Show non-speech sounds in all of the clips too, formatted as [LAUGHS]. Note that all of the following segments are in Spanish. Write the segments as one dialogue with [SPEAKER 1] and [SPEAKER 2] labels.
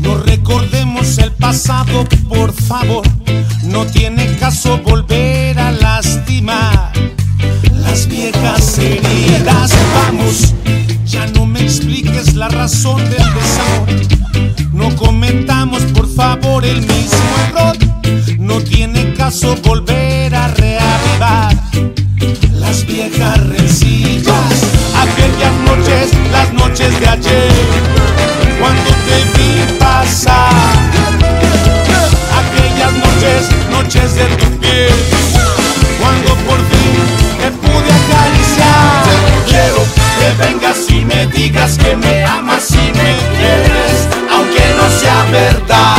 [SPEAKER 1] No recordemos el pasado, por favor. No tiene caso volver a lastimar las viejas heridas. Vamos, ya no me expliques la razón del desamor. No cometamos, por favor, el mismo error. No tiene caso volver a reavivar las viejas rencillas. Aquellas noches, las noches de ayer, digas que me amas y me quieres, aunque no sea verdad.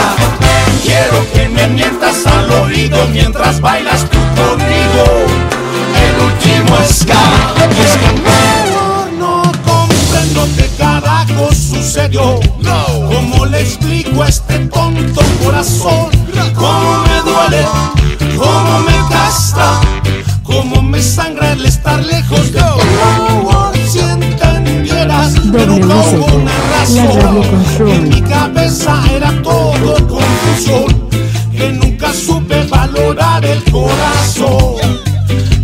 [SPEAKER 1] Quiero que me mientas al oído mientras bailas tú conmigo el último ska. Y es que no, no comprendo qué carajo sucedió. ¿Cómo le explico a este tonto corazón? ¿Cómo me duele? ¿Cómo me gasta? ¿Cómo me sangra el estar lejos de ti? Hubo una
[SPEAKER 2] la
[SPEAKER 1] razón. En mi cabeza era todo confusión. Que nunca supe valorar el corazón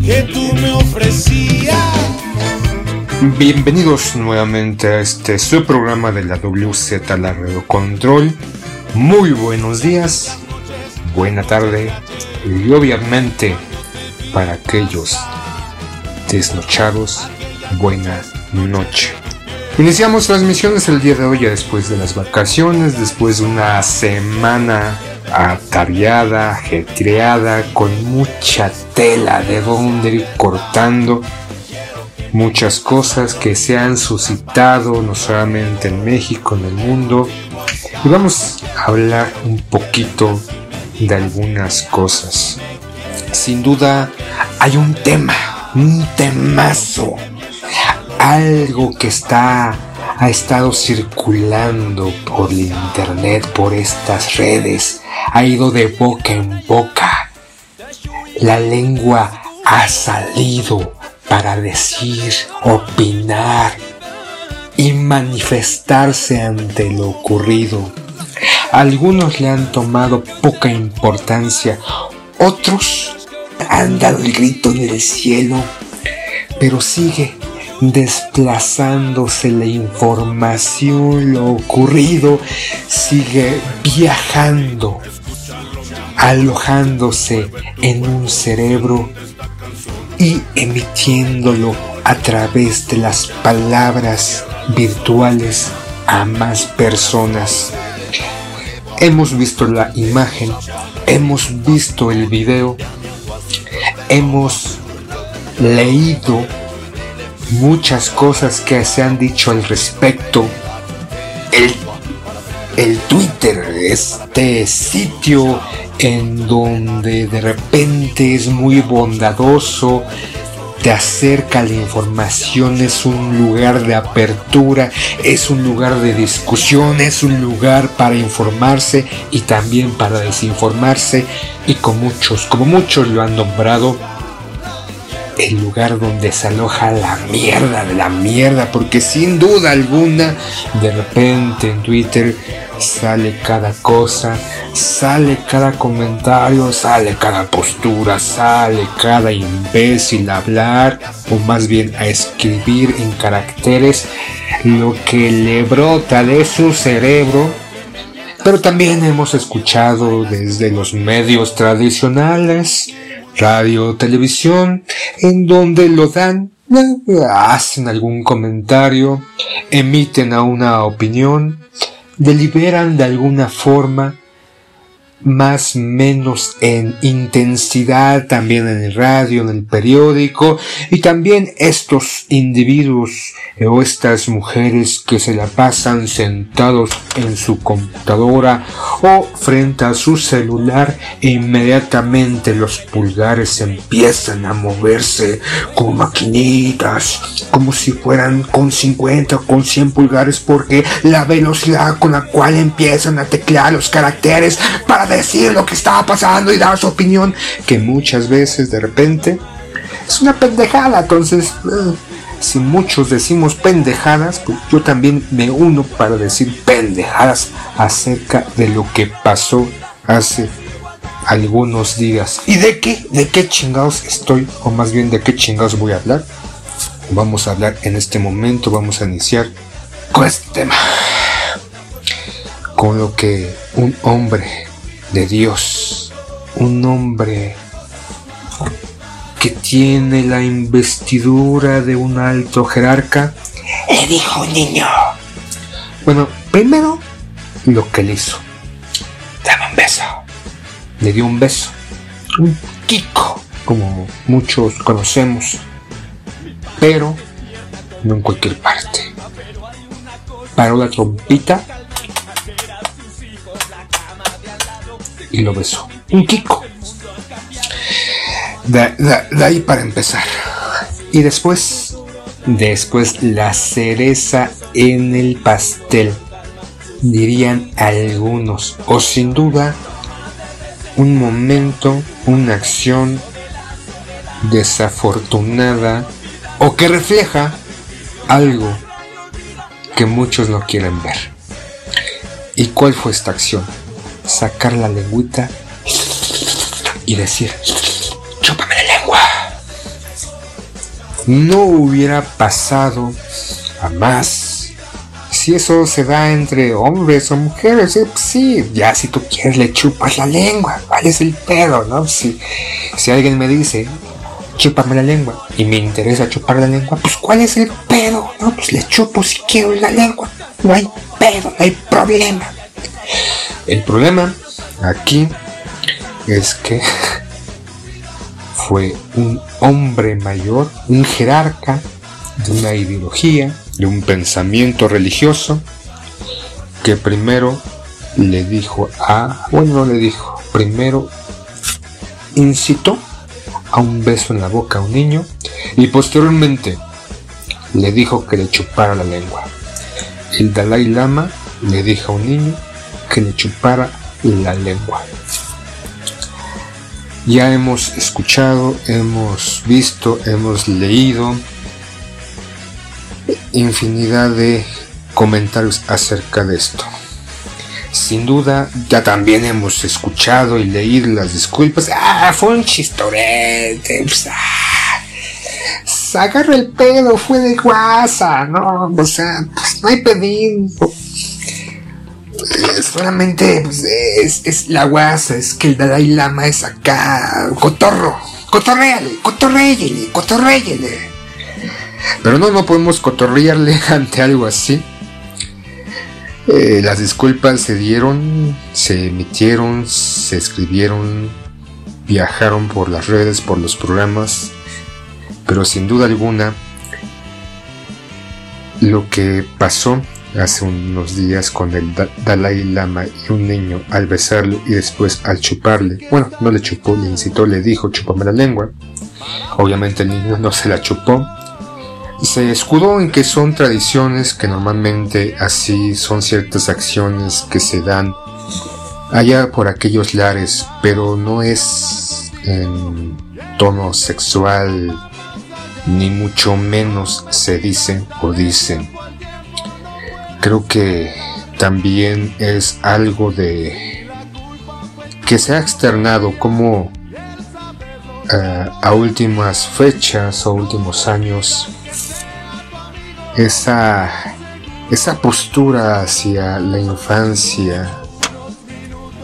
[SPEAKER 1] que tú me ofrecías.
[SPEAKER 3] Bienvenidos nuevamente a este su programa de la WZ La Radio Control. Muy buenos días, buena tarde y obviamente para aquellos desnochados, buena noche. Iniciamos transmisiones el día de hoy ya después de las vacaciones, después de una semana atareada, ajetreada, con mucha tela de donde ir cortando muchas cosas que se han suscitado no solamente en México, en el mundo. Y vamos a hablar un poquito de algunas cosas. Sin duda hay un tema, un temazo, algo que está ha estado circulando por internet, por estas redes, ha ido de boca en boca. La lengua ha salido para decir, opinar y manifestarse ante lo ocurrido. Algunos le han tomado poca importancia, otros han dado el grito en el cielo, pero sigue desplazándose la información, lo ocurrido, sigue viajando, alojándose en un cerebro y emitiéndolo a través de las palabras virtuales a más personas. Hemos visto la imagen, hemos visto el video, hemos leído muchas cosas que se han dicho al respecto. El, el Twitter, este sitio en donde de repente es muy bondadoso, te acerca la información, es un lugar de apertura, es un lugar de discusión, es un lugar para informarse y también para desinformarse y con muchos, como muchos lo han nombrado, el lugar donde se aloja la mierda de la mierda, porque sin duda alguna, de repente en Twitter sale cada cosa, sale cada comentario, sale cada postura, sale cada imbécil a hablar, o más bien a escribir en caracteres lo que le brota de su cerebro. Pero también hemos escuchado desde los medios tradicionales, radio, televisión, en donde lo dan, hacen algún comentario, emiten a una opinión, deliberan de alguna forma más menos en intensidad también en el radio, en el periódico y también estos individuos o estas mujeres que se la pasan sentados en su computadora o frente a su celular e inmediatamente los pulgares empiezan a moverse como maquinitas, como si fueran con 50 o con 100 pulgares porque la velocidad con la cual empiezan a teclear los caracteres para decir lo que estaba pasando y dar su opinión, que muchas veces de repente es una pendejada. Entonces, eh, si muchos decimos pendejadas, pues yo también me uno para decir pendejadas acerca de lo que pasó hace algunos días. ¿Y de qué? ¿De qué chingados estoy? O más bien, ¿de qué chingados voy a hablar? Vamos a hablar en este momento, vamos a iniciar con este tema. Con lo que un hombre de Dios, un hombre que tiene la investidura de un alto jerarca, le dijo un niño. Bueno, primero lo que le hizo. Dame un beso. Le dio un beso. Un kiko, como muchos conocemos. Pero no en cualquier parte. Paró la trompita y lo besó. Un Kiko. De, ahí para empezar. Y después, después la cereza en el pastel, dirían algunos. O sin duda, un momento, una acción desafortunada o que refleja algo que muchos no quieren ver. ¿Y cuál fue esta acción? Sacar la lengüita y decir, chúpame la lengua. No hubiera pasado a más. Si eso se da entre hombres o mujeres, eh, pues sí, ya si tú quieres le chupas la lengua, ¿cuál es el pedo, no? Si, si alguien me dice, chúpame la lengua y me interesa chupar la lengua, pues ¿cuál es el pedo? No, pues le chupo si quiero la lengua, no hay pedo, no hay problema. El problema aquí es que [LAUGHS] fue un hombre mayor, un jerarca de una ideología, de un pensamiento religioso, que primero le dijo a, bueno, no le dijo, primero incitó a un beso en la boca a un niño y posteriormente le dijo que le chupara la lengua. El Dalai Lama le dijo a un niño que le chupara la lengua. Ya hemos escuchado, hemos visto, hemos leído infinidad de comentarios acerca de esto. Sin duda, ya también hemos escuchado y leído las disculpas. Ah, fue un chistorete. Pues, ah, el pedo, fue de guasa, ¿no? O sea, pues no hay pedido solamente pues, es, la guasa, es que el Dalai Lama es acá, cotorro, cotorreale, cotorreyele, cotorreyele. Pero no, no podemos cotorrearle [LAUGHS] ante algo así. Eh, las disculpas se dieron, se emitieron, se escribieron, viajaron por las redes, por los programas, pero sin duda alguna, lo que pasó hace unos días con el Dalai Lama y un niño al besarlo y después al chuparle. Bueno, no le chupó, le incitó, le dijo chupame la lengua. Obviamente el niño no se la chupó. Se escudó en que son tradiciones que normalmente así son ciertas acciones que se dan allá por aquellos lares, pero no es en tono sexual, ni mucho menos se dicen o dicen creo que también es algo de que se ha externado como eh, a últimas fechas o últimos años esa esa postura hacia la infancia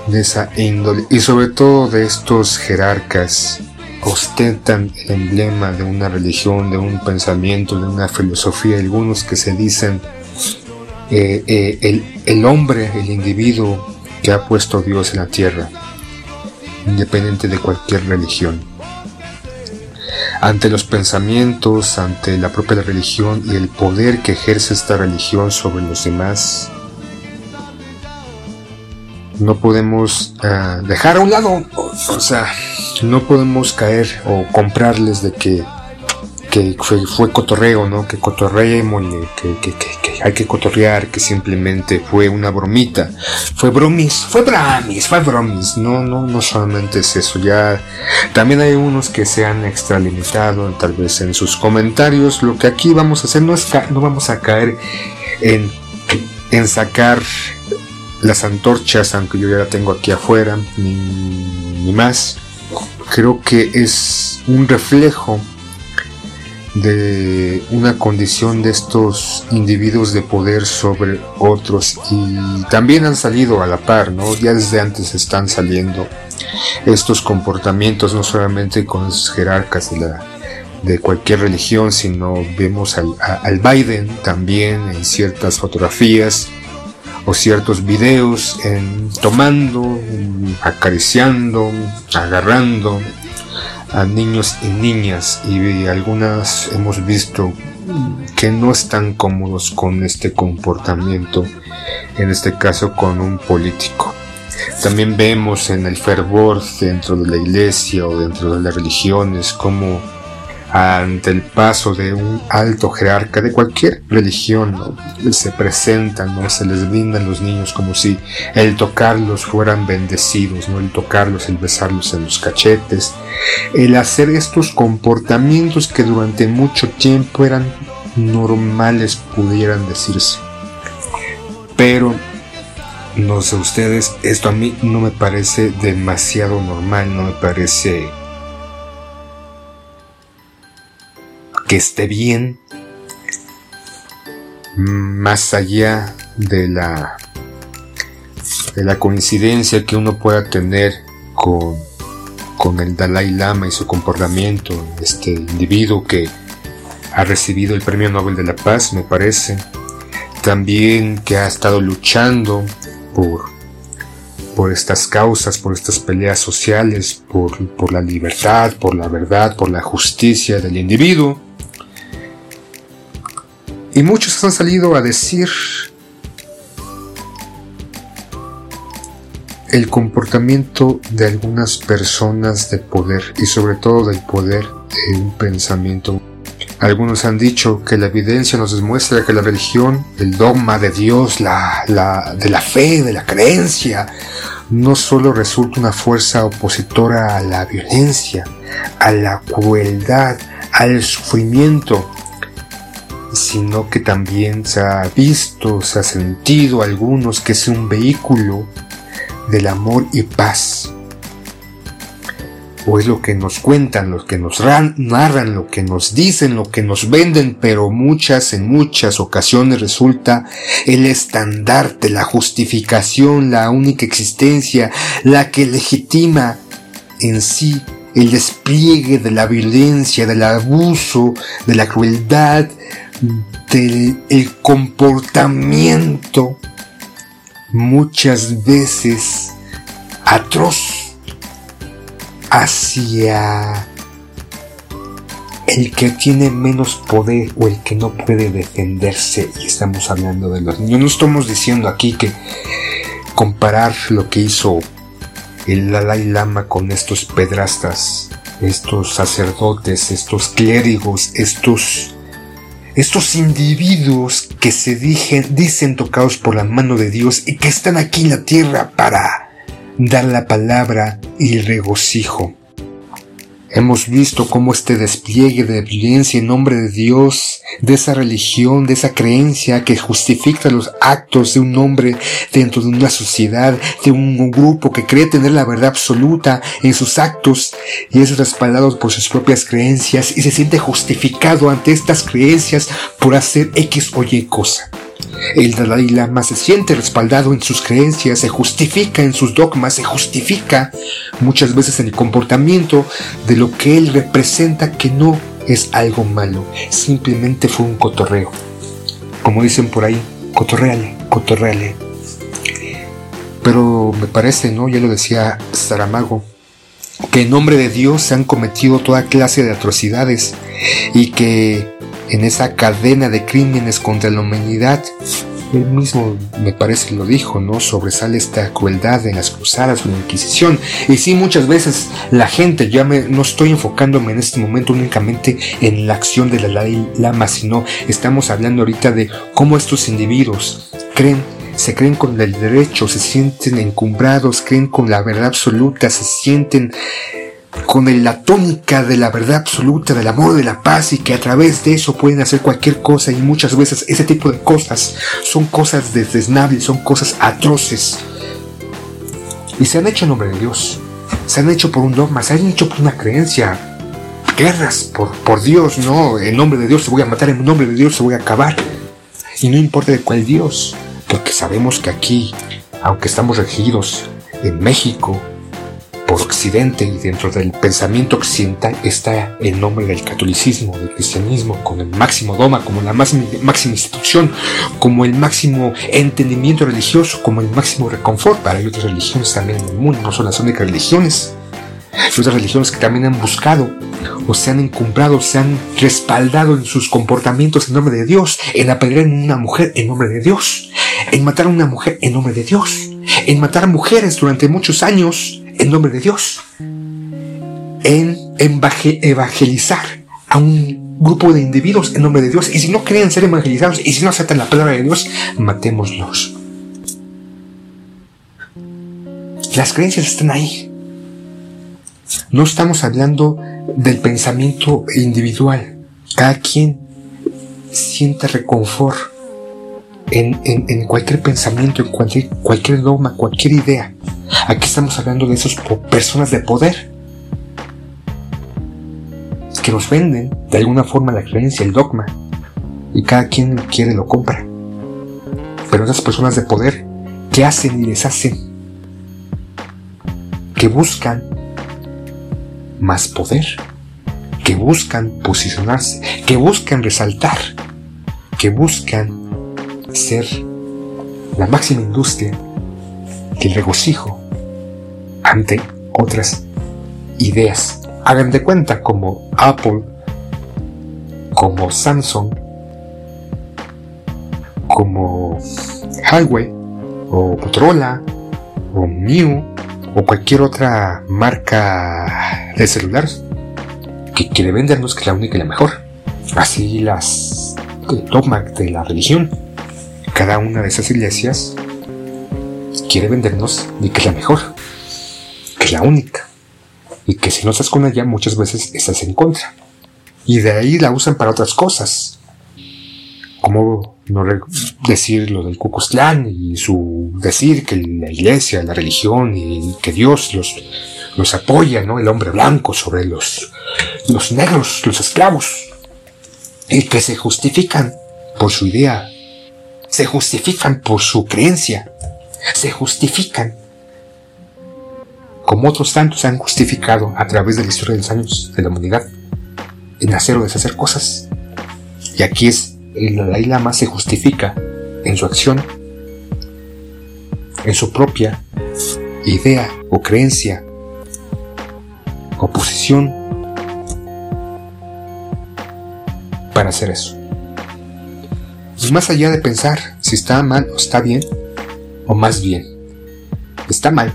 [SPEAKER 3] de esa índole. Y sobre todo de estos jerarcas ostentan el emblema de una religión, de un pensamiento, de una filosofía, algunos que se dicen eh, eh, el, hombre, el individuo que ha puesto Dios en la tierra. independiente de cualquier religión. Ante los pensamientos, ante la propia religión y el poder que ejerce esta religión sobre los demás, no podemos eh, dejar a un lado, o sea, no podemos caer o comprarles de que, que fue, cotorreo, ¿no? Que cotorreemos, que, que, que, hay que cotorrear, que simplemente fue una bromita. Fue bromis, fue bramis, fue bromis. No, no, no solamente es eso. Ya también hay unos que se han extralimitado, tal vez en sus comentarios. Lo que aquí vamos a hacer no es no vamos a caer en, en sacar las antorchas, aunque yo ya la tengo aquí afuera, ni, ni más. Creo que es un reflejo de una condición de estos individuos de poder sobre otros y también han salido a la par, ¿no? Ya desde antes están saliendo estos comportamientos, no solamente con los jerarcas de, la, de cualquier religión, sino vemos al, al Biden también en ciertas fotografías o ciertos videos en tomando, acariciando, agarrando a niños y niñas y algunas hemos visto que no están cómodos con este comportamiento, en este caso con un político. También vemos en el fervor dentro de la iglesia o dentro de las religiones como ante el paso de un alto jerarca de cualquier religión, se presentan, se les brindan los niños como si el tocarlos fueran bendecidos, ¿no? el tocarlos, el besarlos en los cachetes, el hacer estos comportamientos que durante mucho tiempo eran normales, pudieran decirse. Pero no sé ustedes, esto a mí no me parece demasiado normal, no me parece que esté bien, más allá de la, de la coincidencia que uno pueda tener con, con el Dalai Lama y su comportamiento, este individuo que ha recibido el Premio Nobel de la Paz, me parece, también que ha estado luchando por, por estas causas, por estas peleas sociales, por, por la libertad, por la verdad, por la justicia del individuo, y muchos han salido a decir el comportamiento de algunas personas de poder y sobre todo del poder de un pensamiento. Algunos han dicho que la evidencia nos demuestra que la religión, el dogma de Dios, la, de la fe, de la creencia, no solo resulta una fuerza opositora a la violencia, a la crueldad, al sufrimiento, sino que también se ha visto, se ha sentido algunos que es un vehículo del amor y paz. O es lo que nos cuentan, lo que nos narran, lo que nos dicen, lo que nos venden, pero muchas, en muchas ocasiones resulta el estandarte, la justificación, la única existencia, la que legitima en sí el despliegue de la violencia, del abuso, de la crueldad, del comportamiento muchas veces atroz hacia el que tiene menos poder o el que no puede defenderse. Y estamos hablando de los niños. No estamos diciendo aquí que comparar lo que hizo el Dalai Lama con estos pedrastas estos sacerdotes estos clérigos estos estos individuos que se dicen tocados por la mano de Dios y que están aquí en la tierra para dar la palabra y regocijo. Hemos visto cómo este despliegue de violencia en nombre de Dios, de esa religión, de esa creencia que justifica los actos de un hombre dentro de una sociedad, de un grupo que cree tener la verdad absoluta en sus actos y es respaldado por sus propias creencias y se siente justificado ante estas creencias por hacer X o Y cosa. El Dalai Lama se siente respaldado en sus creencias, se justifica en sus dogmas, se justifica muchas veces en el comportamiento de lo que él representa que no es algo malo, simplemente fue un cotorreo. Como dicen por ahí, cotorreale, cotorreale. Pero me parece, ¿no? Ya lo decía Saramago, que en nombre de Dios se han cometido toda clase de atrocidades y que en esa cadena de crímenes contra la humanidad él mismo me parece lo dijo, ¿no? Sobresale esta crueldad en las cruzadas o en la Inquisición. Y sí, muchas veces la gente, ya me, no estoy enfocándome en este momento únicamente en la acción de la Dalai Lama, sino estamos hablando ahorita de cómo estos individuos creen se creen con el derecho, se sienten encumbrados, creen con la verdad absoluta, se sienten con la tónica de la verdad absoluta, del amor, de la paz y que a través de eso pueden hacer cualquier cosa y muchas veces ese tipo de cosas son cosas desdeznables, son cosas atroces. Y se han hecho en nombre de Dios, se han hecho por un dogma, se han hecho por una creencia. Guerras por, por Dios, no, en nombre de Dios se voy a matar, en nombre de Dios se voy a acabar. Y no importa de cuál Dios, porque sabemos que aquí, aunque estamos regidos en México, por Occidente y dentro del pensamiento occidental está el nombre del catolicismo, del cristianismo, como el máximo doma, como la máxima, máxima institución, como el máximo entendimiento religioso, como el máximo reconfort. Para hay otras religiones también en el mundo, no son las únicas religiones. Hay otras religiones que también han buscado o se han encumbrado, se han respaldado en sus comportamientos en nombre de Dios, en apedrear a una mujer en nombre de Dios, en matar a una mujer en nombre de Dios, en matar mujeres durante muchos años en nombre de Dios, en evangelizar a un grupo de individuos en nombre de Dios. Y si no creen ser evangelizados y si no aceptan la palabra de Dios, matémoslos. Las creencias están ahí. No estamos hablando del pensamiento individual. Cada quien siente reconfort en, cualquier pensamiento, en cualquier, cualquier dogma, cualquier idea. Aquí estamos hablando de esas personas de poder. Que nos venden de alguna forma la creencia, el dogma, y cada quien lo quiere lo compra. Pero esas personas de poder que hacen y deshacen, que buscan más poder, que buscan posicionarse, que buscan resaltar, que buscan ser la máxima industria que el regocijo ante otras ideas. Hagan de cuenta como Apple, como Samsung, como Highway, o Motorola, o Mew, o cualquier otra marca de celular que quiere vendernos que es la única y la mejor. Así las dogma de la religión cada una de esas iglesias quiere vendernos de que es la mejor, que es la única, y que si no estás con ella muchas veces estás en contra. Y de ahí la usan para otras cosas, como no decir lo del Cucuztlán y su decir que la iglesia, la religión y que Dios los, los apoya, ¿no? El hombre blanco sobre los, los negros, los esclavos, y que se justifican por su idea se justifican por su creencia, se justifican como otros tantos se han justificado a través de la historia de los años de la humanidad en hacer o deshacer cosas. Y aquí es el Dalai Lama se justifica en su acción, en su propia idea o creencia o posición para hacer eso. Y más allá de pensar si está mal o está bien, o más bien, está mal,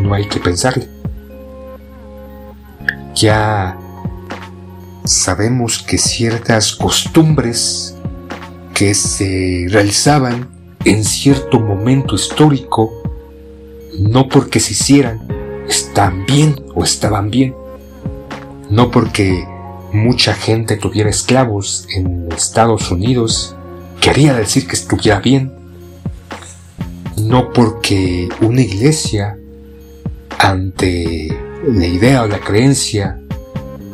[SPEAKER 3] no hay que pensarle. Ya sabemos que ciertas costumbres que se realizaban en cierto momento histórico, no porque se hicieran, están bien o estaban bien, no porque mucha gente tuviera esclavos en Estados Unidos, quería decir que estuviera bien. No porque una iglesia, ante la idea o la creencia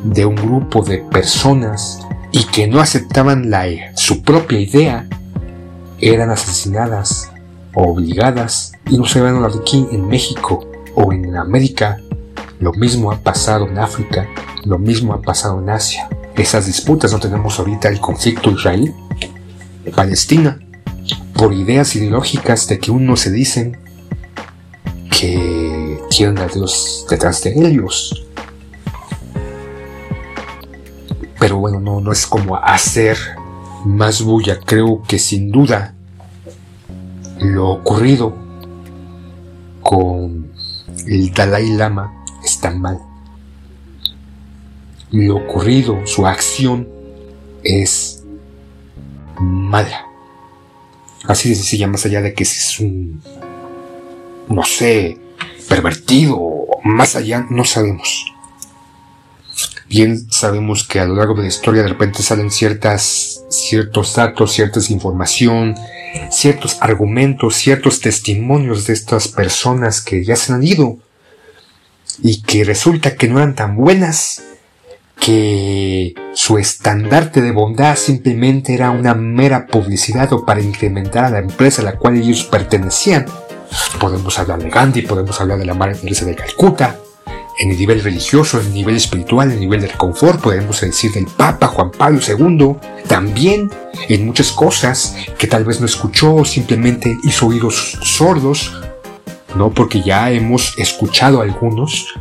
[SPEAKER 3] de un grupo de personas y que no aceptaban la, su propia idea, eran asesinadas o obligadas y no se ven aquí en México o en América. Lo mismo ha pasado en África lo mismo ha pasado en Asia. Esas disputas no tenemos ahorita el conflicto Israel-Palestina por ideas ideológicas de que unos se dicen que tienen a Dios detrás de ellos. Pero bueno, no, no es como hacer más bulla. Creo que sin duda lo ocurrido con el Dalai Lama está mal. Lo ocurrido, su acción es mala. Así de sencilla, más allá de que es un, no sé, pervertido, más allá, no sabemos. Bien sabemos que a lo largo de la historia de repente salen ciertas, ciertos datos, cierta información, ciertos argumentos, ciertos testimonios de estas personas que ya se han ido y que resulta que no eran tan buenas que su estandarte de bondad simplemente era una mera publicidad o para incrementar a la empresa a la cual ellos pertenecían. Podemos hablar de Gandhi, podemos hablar de la Madre Teresa de Calcuta, en el nivel religioso, en el nivel espiritual, en el nivel del confort, podemos decir del Papa Juan Pablo II, también en muchas cosas que tal vez no escuchó simplemente hizo oídos sordos, no porque ya hemos escuchado algunos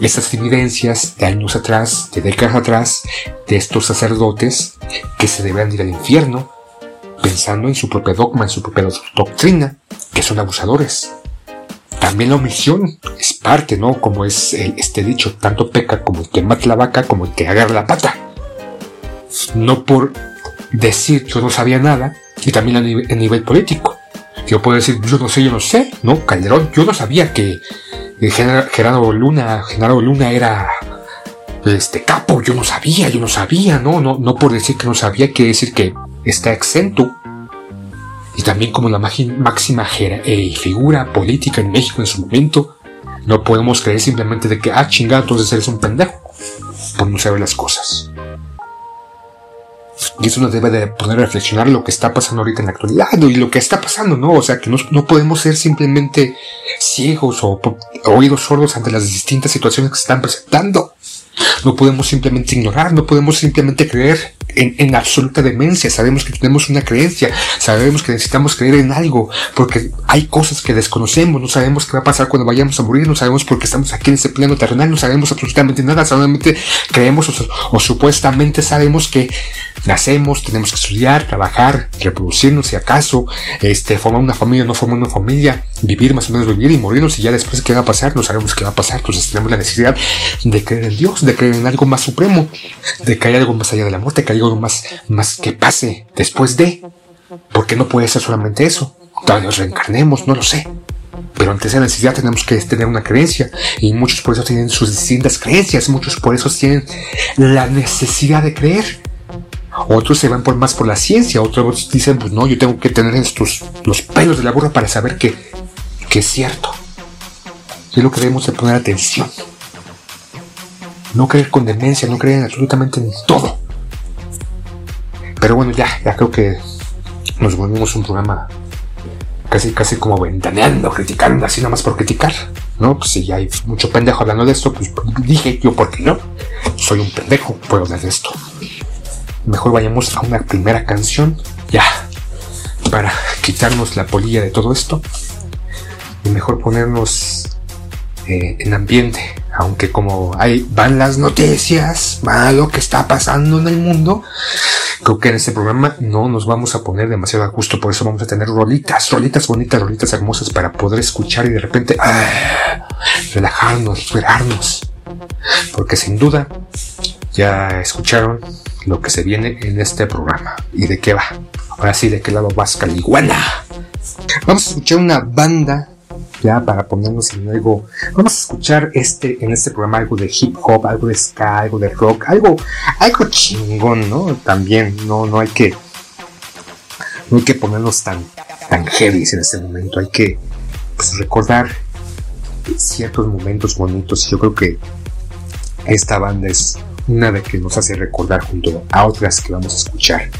[SPEAKER 3] estas evidencias de años atrás, de décadas atrás, de estos sacerdotes que se deben ir al infierno, pensando en su propio dogma, en su propia doctrina, que son abusadores. También la omisión es parte, ¿no? Como es este dicho, tanto peca como el que mata la vaca como el que agarra la pata. No por decir yo no sabía nada, y también a nivel político. Yo puedo decir yo no sé, yo no sé, ¿no? Calderón, yo no sabía que Gerardo Luna, Luna era este capo, yo no sabía, yo no sabía, no, no, no por decir que no sabía, quiere decir que está exento. Y también como la máxima eh, figura política en México en su momento, no podemos creer simplemente de que, ah, chingado, entonces eres un pendejo, por no saber las cosas. Y eso nos debe de poner a reflexionar lo que está pasando ahorita en la actualidad y lo que está pasando, ¿no? O sea, que no, podemos ser simplemente ciegos o, oídos sordos ante las distintas situaciones que se están presentando. No podemos simplemente ignorar, no podemos simplemente creer en, absoluta demencia. Sabemos que tenemos una creencia, sabemos que necesitamos creer en algo, porque hay cosas que desconocemos, no sabemos qué va a pasar cuando vayamos a morir, no sabemos por qué estamos aquí en ese plano terrenal, no sabemos absolutamente nada, solamente creemos o supuestamente sabemos que nacemos, tenemos que estudiar, trabajar, reproducirnos si acaso, este, formar una familia, no formar una familia, vivir más o menos vivir y morirnos y ya después qué va a pasar, no sabemos qué va a pasar, entonces tenemos la necesidad de creer en Dios, de creer en algo más supremo, de que hay algo más allá de la muerte, que hay algo más, más que pase después de, porque no puede ser solamente eso, tal vez reencarnemos, no lo sé. Pero ante esa necesidad tenemos que tener una creencia. Y muchos por eso tienen sus distintas creencias. Muchos por eso tienen la necesidad de creer. Otros se van por más por la ciencia, otros dicen, pues no, yo tengo que tener estos, los pelos de la burra para saber que, que es cierto. Y lo que debemos de poner atención. No creer con demencia, no creer absolutamente en todo. Pero bueno, ya, ya creo que nos volvimos un programa casi, casi como ventaneando, criticando, así nomás por criticar. ¿No? Pues si ya hay mucho pendejo hablando de esto, pues dije yo, ¿por qué no? Soy un pendejo, puedo hablar de esto mejor vayamos a una primera canción, ya, para quitarnos la polilla de todo esto. Y mejor ponernos eh, en ambiente, aunque como hay, van las noticias, va lo que está pasando en el mundo, creo que en este programa no nos vamos a poner demasiado a gusto, por eso vamos a tener rolitas, rolitas bonitas, rolitas hermosas para poder escuchar y de repente ah, relajarnos, liberarnos. Porque sin duda ya escucharon lo que se viene en este programa. ¿Y de qué va? Ahora sí, ¿de qué lado vas, Caliguana? Vamos a escuchar una banda, ya para ponernos en algo. Vamos a escuchar este, en este programa algo de hip hop, algo de ska, algo de rock, algo, algo chingón, ¿no? También, no, no hay que. No hay que ponernos tan, tan heavy en este momento. Hay que pues, recordar ciertos momentos bonitos. Yo creo que esta banda es una que nos hace recordar junto a otras que vamos a escuchar.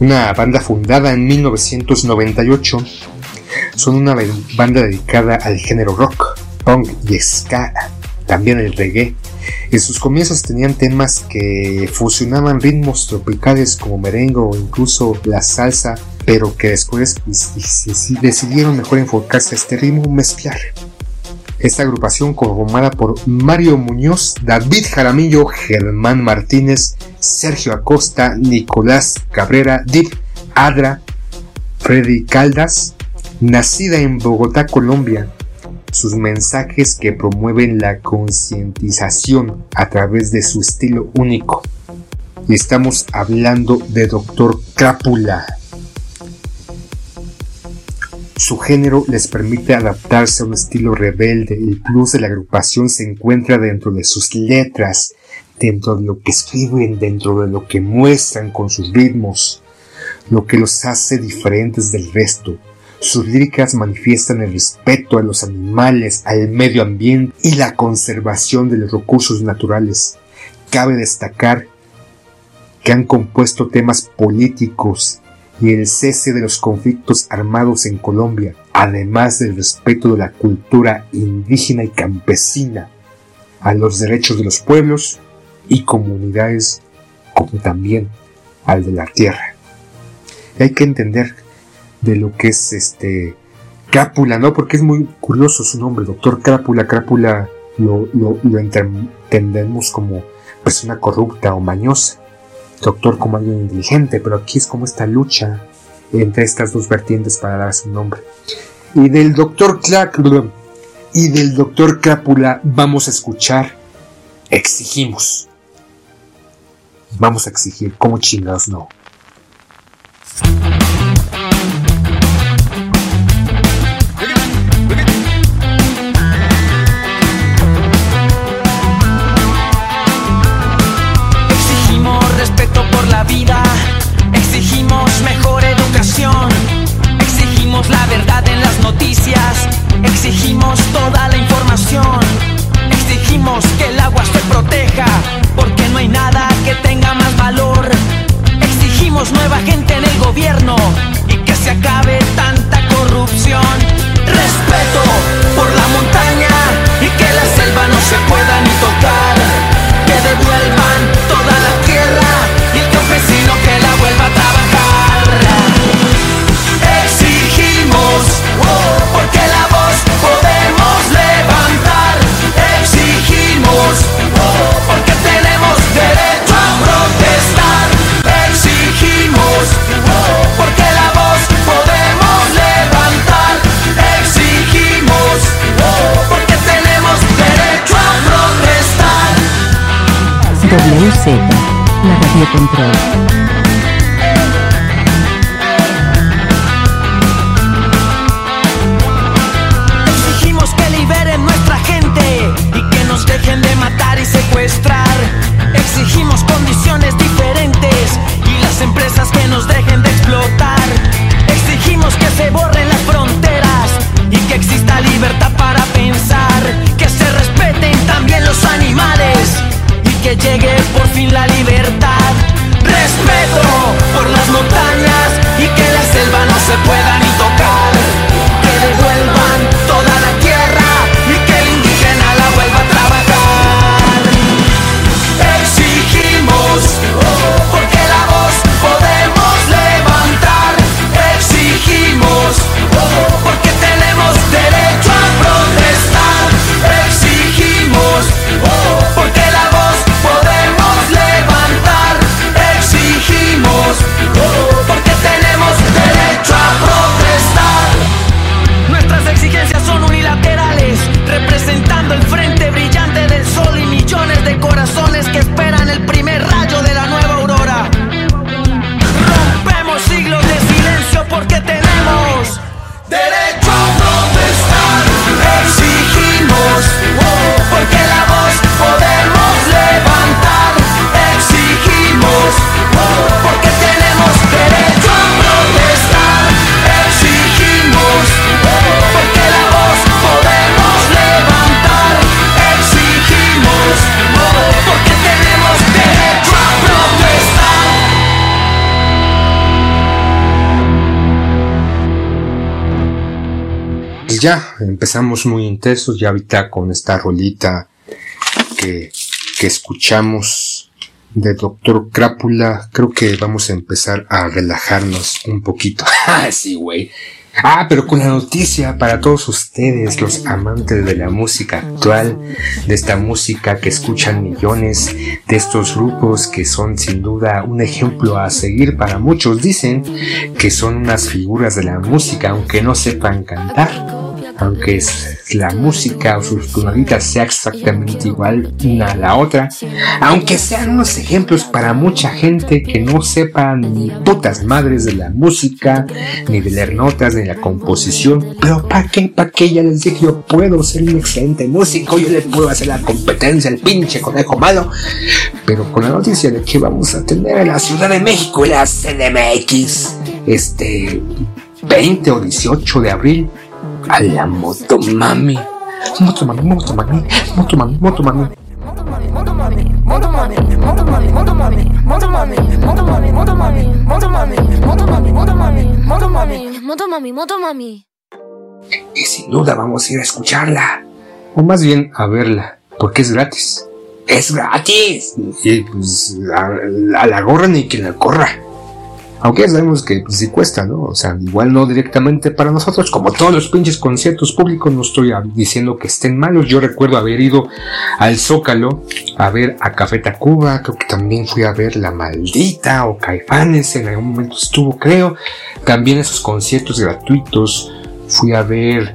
[SPEAKER 3] Una banda fundada en 1998, son una banda dedicada al género rock, punk y ska, también el reggae. En sus comienzos tenían temas que fusionaban ritmos tropicales como merengue o incluso la salsa, pero que después decidieron mejor enfocarse a este ritmo mezclar Esta agrupación conformada por Mario Muñoz, David Jaramillo, Germán Martínez, Sergio Acosta, Nicolás Cabrera, Dip Adra, Freddy Caldas, nacida en Bogotá, Colombia. Sus mensajes que promueven la concientización a través de su estilo único. Y estamos hablando de Dr. Crápula. Su género les permite adaptarse a un estilo rebelde. El plus de la agrupación se encuentra dentro de sus letras, dentro de lo que escriben, dentro de lo que muestran con sus ritmos, lo que los hace diferentes del resto. Sus líricas manifiestan el respeto a los animales, al medio ambiente y la conservación de los recursos naturales. Cabe destacar que han compuesto temas políticos y el cese de los conflictos armados en Colombia, además del respeto de la cultura indígena y campesina, a los derechos de los pueblos y comunidades, como también al de la tierra. hay que entender de lo que es este Crápula, ¿no? Porque es muy curioso su nombre, doctor Crápula. Crápula lo, lo entendemos como persona corrupta o mañosa doctor como alguien inteligente, pero aquí es como esta lucha entre estas dos vertientes para dar su nombre. Y del doctor Clark y del doctor Crápula vamos a escuchar exigimos. Vamos a exigir, como chingados no.
[SPEAKER 2] Toda la información, exigimos que el agua se proteja, porque no hay nada que tenga más valor. Exigimos nueva gente en el gobierno y que se acabe tanta corrupción. Respeto por la montaña y que la selva no se pueda ni La
[SPEAKER 4] radio control.
[SPEAKER 3] Ya, empezamos muy intensos, ya ahorita con esta rolita que, que escuchamos de Doctor Crápula, creo que vamos a empezar a relajarnos un poquito. [LAUGHS] sí, güey. Ah, pero con la noticia para todos ustedes, los amantes de la música actual, de esta música que escuchan millones, de estos grupos que son sin duda un ejemplo a seguir para muchos, dicen que son unas figuras de la música, aunque no sepan cantar aunque la música o sus tonaditas sea exactamente igual una a la otra, aunque sean unos ejemplos para mucha gente que no sepan ni putas madres de la música, ni de leer notas, ni de la composición, pero ¿para qué? ¿Para qué? Ya les dije, yo puedo ser un excelente músico, yo le puedo hacer la competencia al pinche conejo malo, pero con la noticia de que vamos a tener en la Ciudad de México la CDMX, este 20 o 18 de abril, a la motomami. Motomami, motomami, motomami, motomami. Y sin duda vamos a ir a escucharla. O más bien a verla, porque es gratis. ¡Es gratis! Y pues a, a la gorra ni que la corra. Aunque ya sabemos que pues, sí cuesta, ¿no? O sea, igual no directamente para nosotros, como todos los pinches conciertos públicos, no estoy diciendo que estén malos. Yo recuerdo haber ido al Zócalo a ver a Café Tacuba, creo que también fui a ver La Maldita o Caifanes, en algún momento estuvo, creo. También esos conciertos gratuitos, fui a ver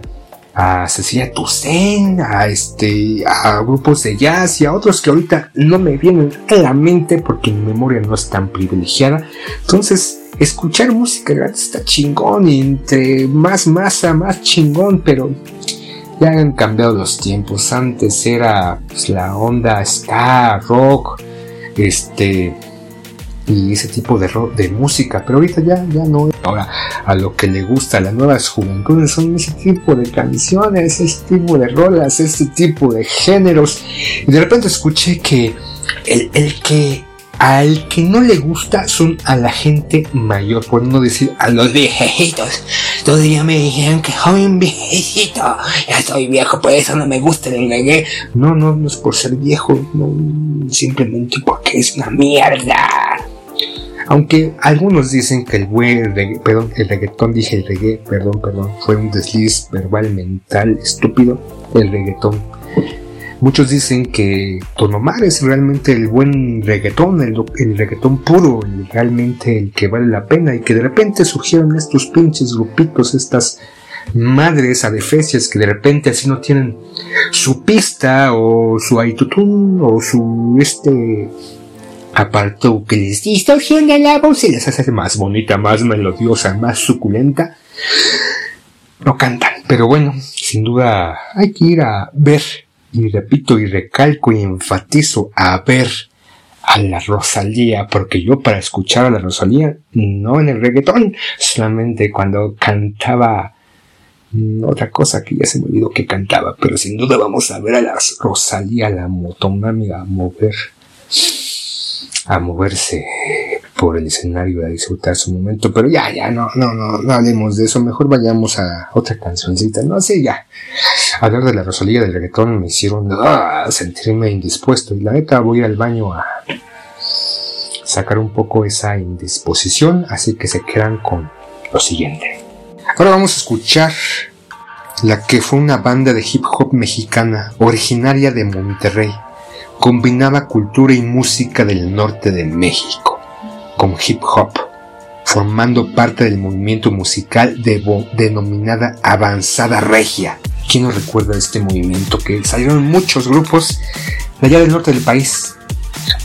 [SPEAKER 3] a Cecilia Toussaint, a este, a grupos de jazz y a otros que ahorita no me vienen a la mente porque mi memoria no es tan privilegiada. Entonces, escuchar música gratis está chingón y entre más masa, más chingón, pero ya han cambiado los tiempos. Antes era pues, la onda ska, rock, este, y ese tipo de, de música, pero ahorita ya, ya no. Ahora, a lo que le gusta a las nuevas juventudes son ese tipo de canciones, ese tipo de rolas, ese tipo de géneros. Y de repente escuché que el, el que al que no le gusta son a la gente mayor, por no decir a los viejitos. Todavía me dijeron que soy un viejito. Ya soy viejo, por eso no me gusta el reggae. No, no, no es por ser viejo, no, simplemente porque es una mierda. Aunque algunos dicen que el buen perdón, el reggaetón, dije el reggae, perdón, perdón, fue un desliz verbal mental estúpido, el reggaetón. Muchos dicen que Tonomar es realmente el buen reggaetón, el, el reggaetón puro, realmente el que vale la pena y que de repente surgieron estos pinches grupitos, estas madres adefesias que de repente así no tienen su pista o su aitutún o su este apartó que les distorsiona la voz y les hace más bonita, más melodiosa, más suculenta, no cantan. Pero bueno, sin duda hay que ir a ver, y repito y recalco y enfatizo, a ver a la Rosalía, porque yo para escuchar a la Rosalía, no en el reggaetón, solamente cuando cantaba otra cosa que ya se me olvidó que cantaba, pero sin duda vamos a ver a la Rosalía, la motomami, a mover a moverse por el escenario, a disfrutar su momento, pero ya, ya, no, no, no, no hablemos de eso, mejor vayamos a otra cancioncita, no sé, ya. Hablar de la Rosalía del reggaetón me hicieron ah, sentirme indispuesto y la neta voy al baño a sacar un poco esa indisposición, así que se quedan con lo siguiente. Ahora vamos a escuchar la que fue una banda de hip hop mexicana originaria de Monterrey combinaba cultura y música del norte de México con hip hop, formando parte del movimiento musical denominada Avanzada Regia. ¿Quién no recuerda este movimiento? Que salieron muchos grupos de allá del norte del país,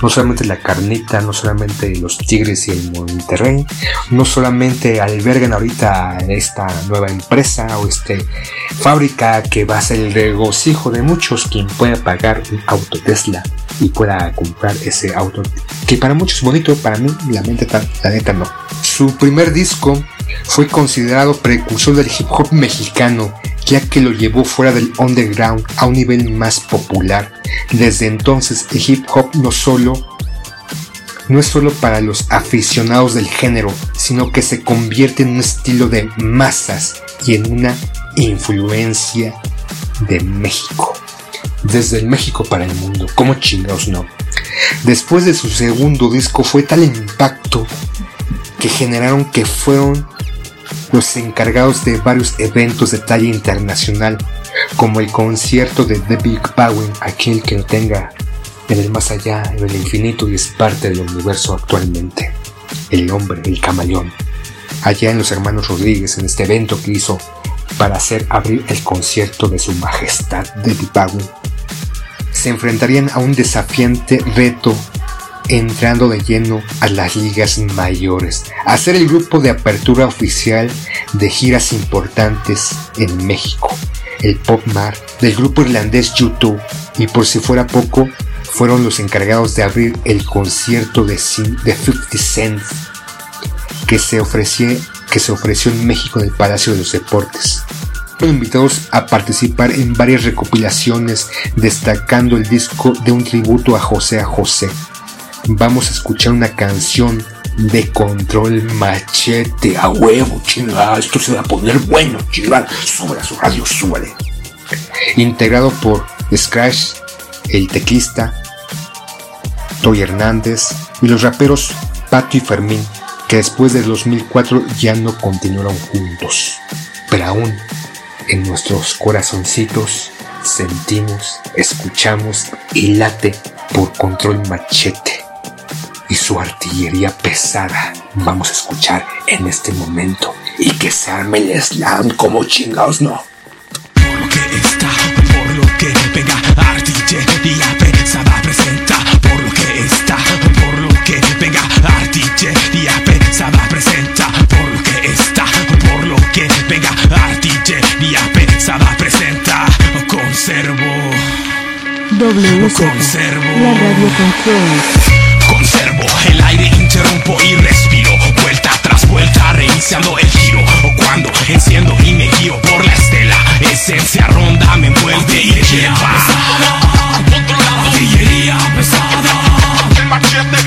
[SPEAKER 3] no solamente la carnita, no solamente los Tigres y el Monterrey, no solamente albergan ahorita esta nueva empresa o este fábrica que va a ser el regocijo de muchos quien pueda pagar un auto Tesla y pueda comprar ese auto que para muchos es bonito, para mí la, mente, la neta no. Su primer disco fue considerado precursor del hip hop mexicano ya que lo llevó fuera del underground a un nivel más popular. Desde entonces el hip hop no solo no es solo para los aficionados del género, sino que se convierte en un estilo de masas y en una influencia de México. Desde el México para el mundo, como chingados no. Después de su segundo disco fue tal impacto que generaron que fueron los encargados de varios eventos de talla internacional, como el concierto de The Big Bang, aquel que lo tenga en el más allá, en el infinito y es parte del universo actualmente. El hombre, el camaleón. Allá en los hermanos Rodríguez, en este evento que hizo para hacer abrir el concierto de su majestad de Big se enfrentarían a un desafiante reto entrando de lleno a las ligas mayores, a ser el grupo de apertura oficial de giras importantes en México, el Pop Mar del grupo irlandés YouTube y por si fuera poco, fueron los encargados de abrir el concierto de, de 50 Cent que se, que se ofreció en México en el Palacio de los Deportes. Fueron invitados a participar en varias recopilaciones destacando el disco de un tributo a José a. José, vamos a escuchar una canción de control machete a huevo, chingada. Esto se va a poner bueno, chingada. Sube a su radio, súbale. Integrado por Scratch, el teclista, Toy Hernández y los raperos Pato y Fermín, que después del 2004 ya no continuaron juntos. Pero aún en nuestros corazoncitos sentimos, escuchamos y late por control machete y su artillería pesada vamos a escuchar en este momento y que se arme el slam como chingados no.
[SPEAKER 5] Por lo que está, por lo que venga, artillería pesada presenta, por lo que está, por lo que venga, artillería pesada presenta, por lo que está, por lo que venga, artillería pesada presenta, conservo.
[SPEAKER 4] WZ, conservo. La radio control.
[SPEAKER 5] Conservo el aire, interrumpo y respiro. Vuelta tras vuelta, reiniciando el giro. O cuando enciendo y me guío por la estela. Esencia ronda me envuelve y lleva. Artillería pesada. El machete.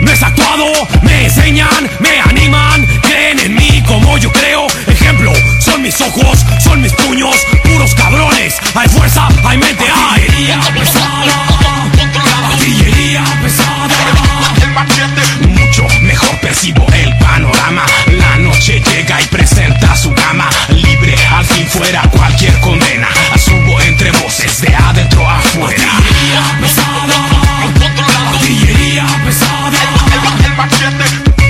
[SPEAKER 5] No es actuado, me enseñan, me animan, creen en mí como yo creo. Ejemplo, son mis ojos, son mis puños, puros cabrones. Hay fuerza, hay mente, hay. Artillería pesada. Artillería pesada. Mucho mejor percibo el panorama. La noche llega y presenta su gama. Libre, al fin fuera cualquier condena. Subo entre voces de adentro afuera. Artillería pesada. Artillería pesada.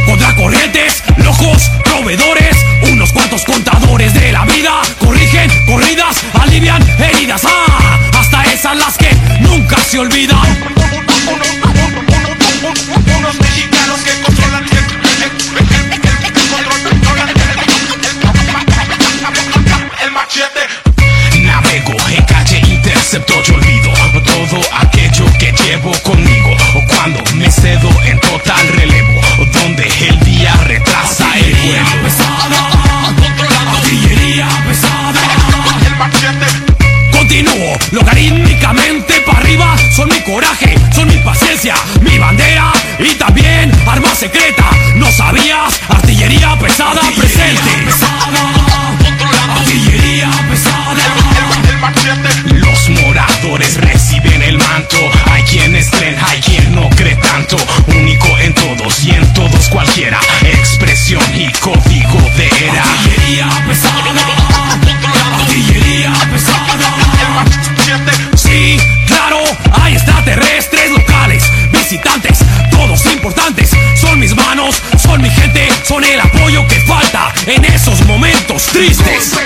[SPEAKER 5] Contra corrientes, locos, proveedores. Unos cuantos contadores de la vida. Corrigen corridas, alivian heridas. Ah, hasta esas las que nunca se olvidan. Intercepto yo olvido todo aquello que llevo conmigo. Cuando me cedo en total relevo donde el día retrasa el vuelo. Pesada artillería pesada. El machete continúo logarítmicamente para arriba. Son mi coraje son mi paciencia mi bandera y también arma secreta. No sabías artillería código de era artillería pesada. Artillería pesada. Sí claro hay extraterrestres locales visitantes todos importantes. Son mis manos son mi gente son el apoyo que falta en esos momentos tristes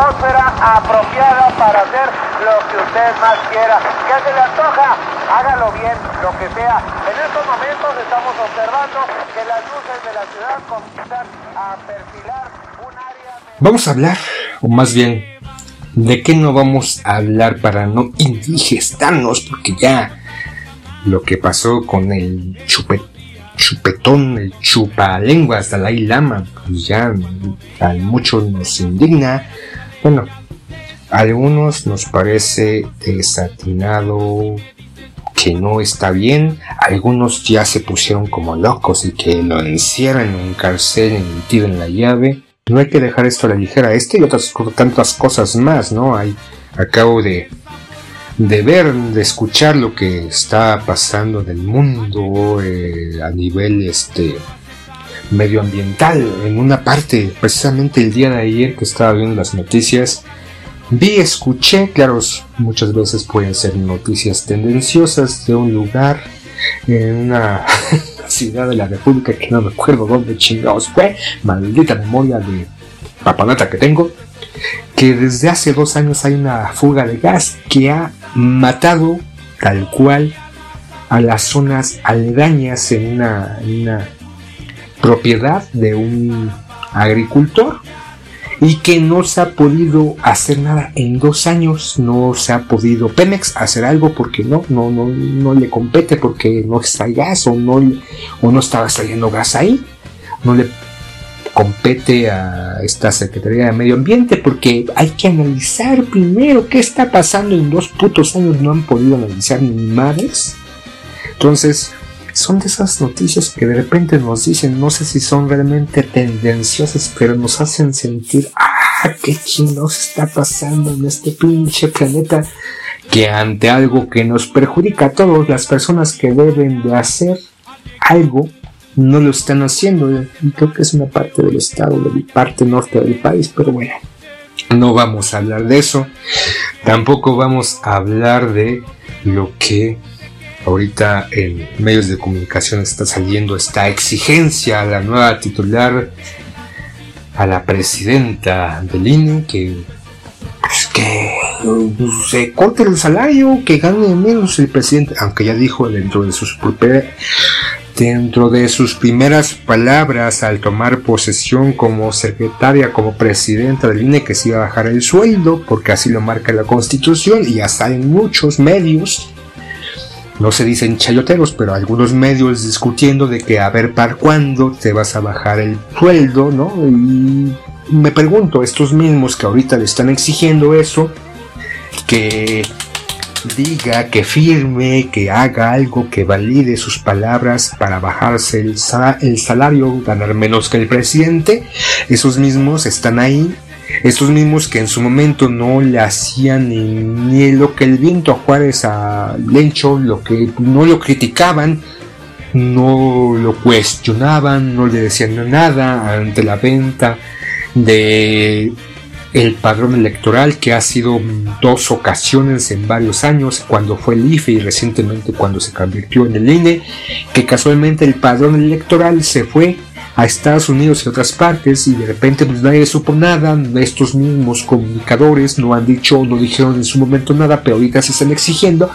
[SPEAKER 6] atmósfera apropiada para hacer lo que usted más quiera. Lo que.
[SPEAKER 3] Vamos a hablar, o más bien, ¿de qué no vamos a hablar para no indigestarnos? Porque ya lo que pasó con el chupet, chupetón, el chupalenguas Dalai Lama, pues ya a muchos nos indigna. Bueno, a algunos nos parece desatinado, que no está bien. Algunos ya se pusieron como locos y que lo encierran en un cárcel y le tiren la llave. No hay que dejar esto a la ligera. Este y otras tantas cosas más, ¿no? Hay, acabo de, de ver, de escuchar lo que está pasando en el mundo eh, a nivel este medioambiental. En una parte, precisamente el día de ayer que estaba viendo las noticias, Vi, escuché, claro, muchas veces pueden ser noticias tendenciosas de un lugar en una [LAUGHS] ciudad de la República que no me acuerdo dónde chingados fue, maldita memoria de papanata que tengo, que desde hace dos años hay una fuga de gas que ha matado tal cual a las zonas aledañas en una, en una propiedad de un agricultor y que no se ha podido hacer nada. En dos años, no se ha podido Pemex hacer algo porque no, no, no, no le compete porque no está gas o no, o no estaba saliendo gas ahí, no le compete a esta Secretaría de Medio Ambiente porque hay que analizar primero qué está pasando. En dos putos años, no han podido analizar ni madres. Entonces, son de esas noticias que de repente nos dicen, no sé si son realmente tendenciosas, pero nos hacen sentir, ah, qué chingados está pasando en este pinche planeta, que ante algo que nos perjudica a todos, las personas que deben de hacer algo, no lo están haciendo, y creo que es una parte del estado, de la parte norte del país, pero bueno, no vamos a hablar de eso, tampoco vamos a hablar de lo que ahorita en medios de comunicación está saliendo esta exigencia a la nueva titular, a la presidenta del INE, que, pues, que pues, se corte el salario, que gane menos el presidente, aunque ya dijo dentro de sus Dentro de sus primeras palabras al tomar posesión como secretaria, como presidenta del INE, que se iba a bajar el sueldo, porque así lo marca la constitución, y ya salen muchos medios no se dicen chayoteros, pero algunos medios discutiendo de que a ver para cuándo te vas a bajar el sueldo, ¿no? Y me pregunto, estos mismos que ahorita le están exigiendo eso, que diga, que firme, que haga algo que valide sus palabras para bajarse el, el salario, ganar menos que el presidente, esos mismos están ahí estos mismos que en su momento no le hacían ni, lo que el viento a Juárez a Lencho, lo que no lo criticaban, no lo cuestionaban, no le decían nada ante la venta de el padrón electoral que ha sido dos ocasiones en varios años, cuando fue el IFE y recientemente cuando se convirtió en el INE, que casualmente el padrón electoral se fue a Estados Unidos y otras partes y de repente pues nadie supo nada, estos mismos comunicadores no han dicho, no dijeron en su momento nada, pero ahorita se están exigiendo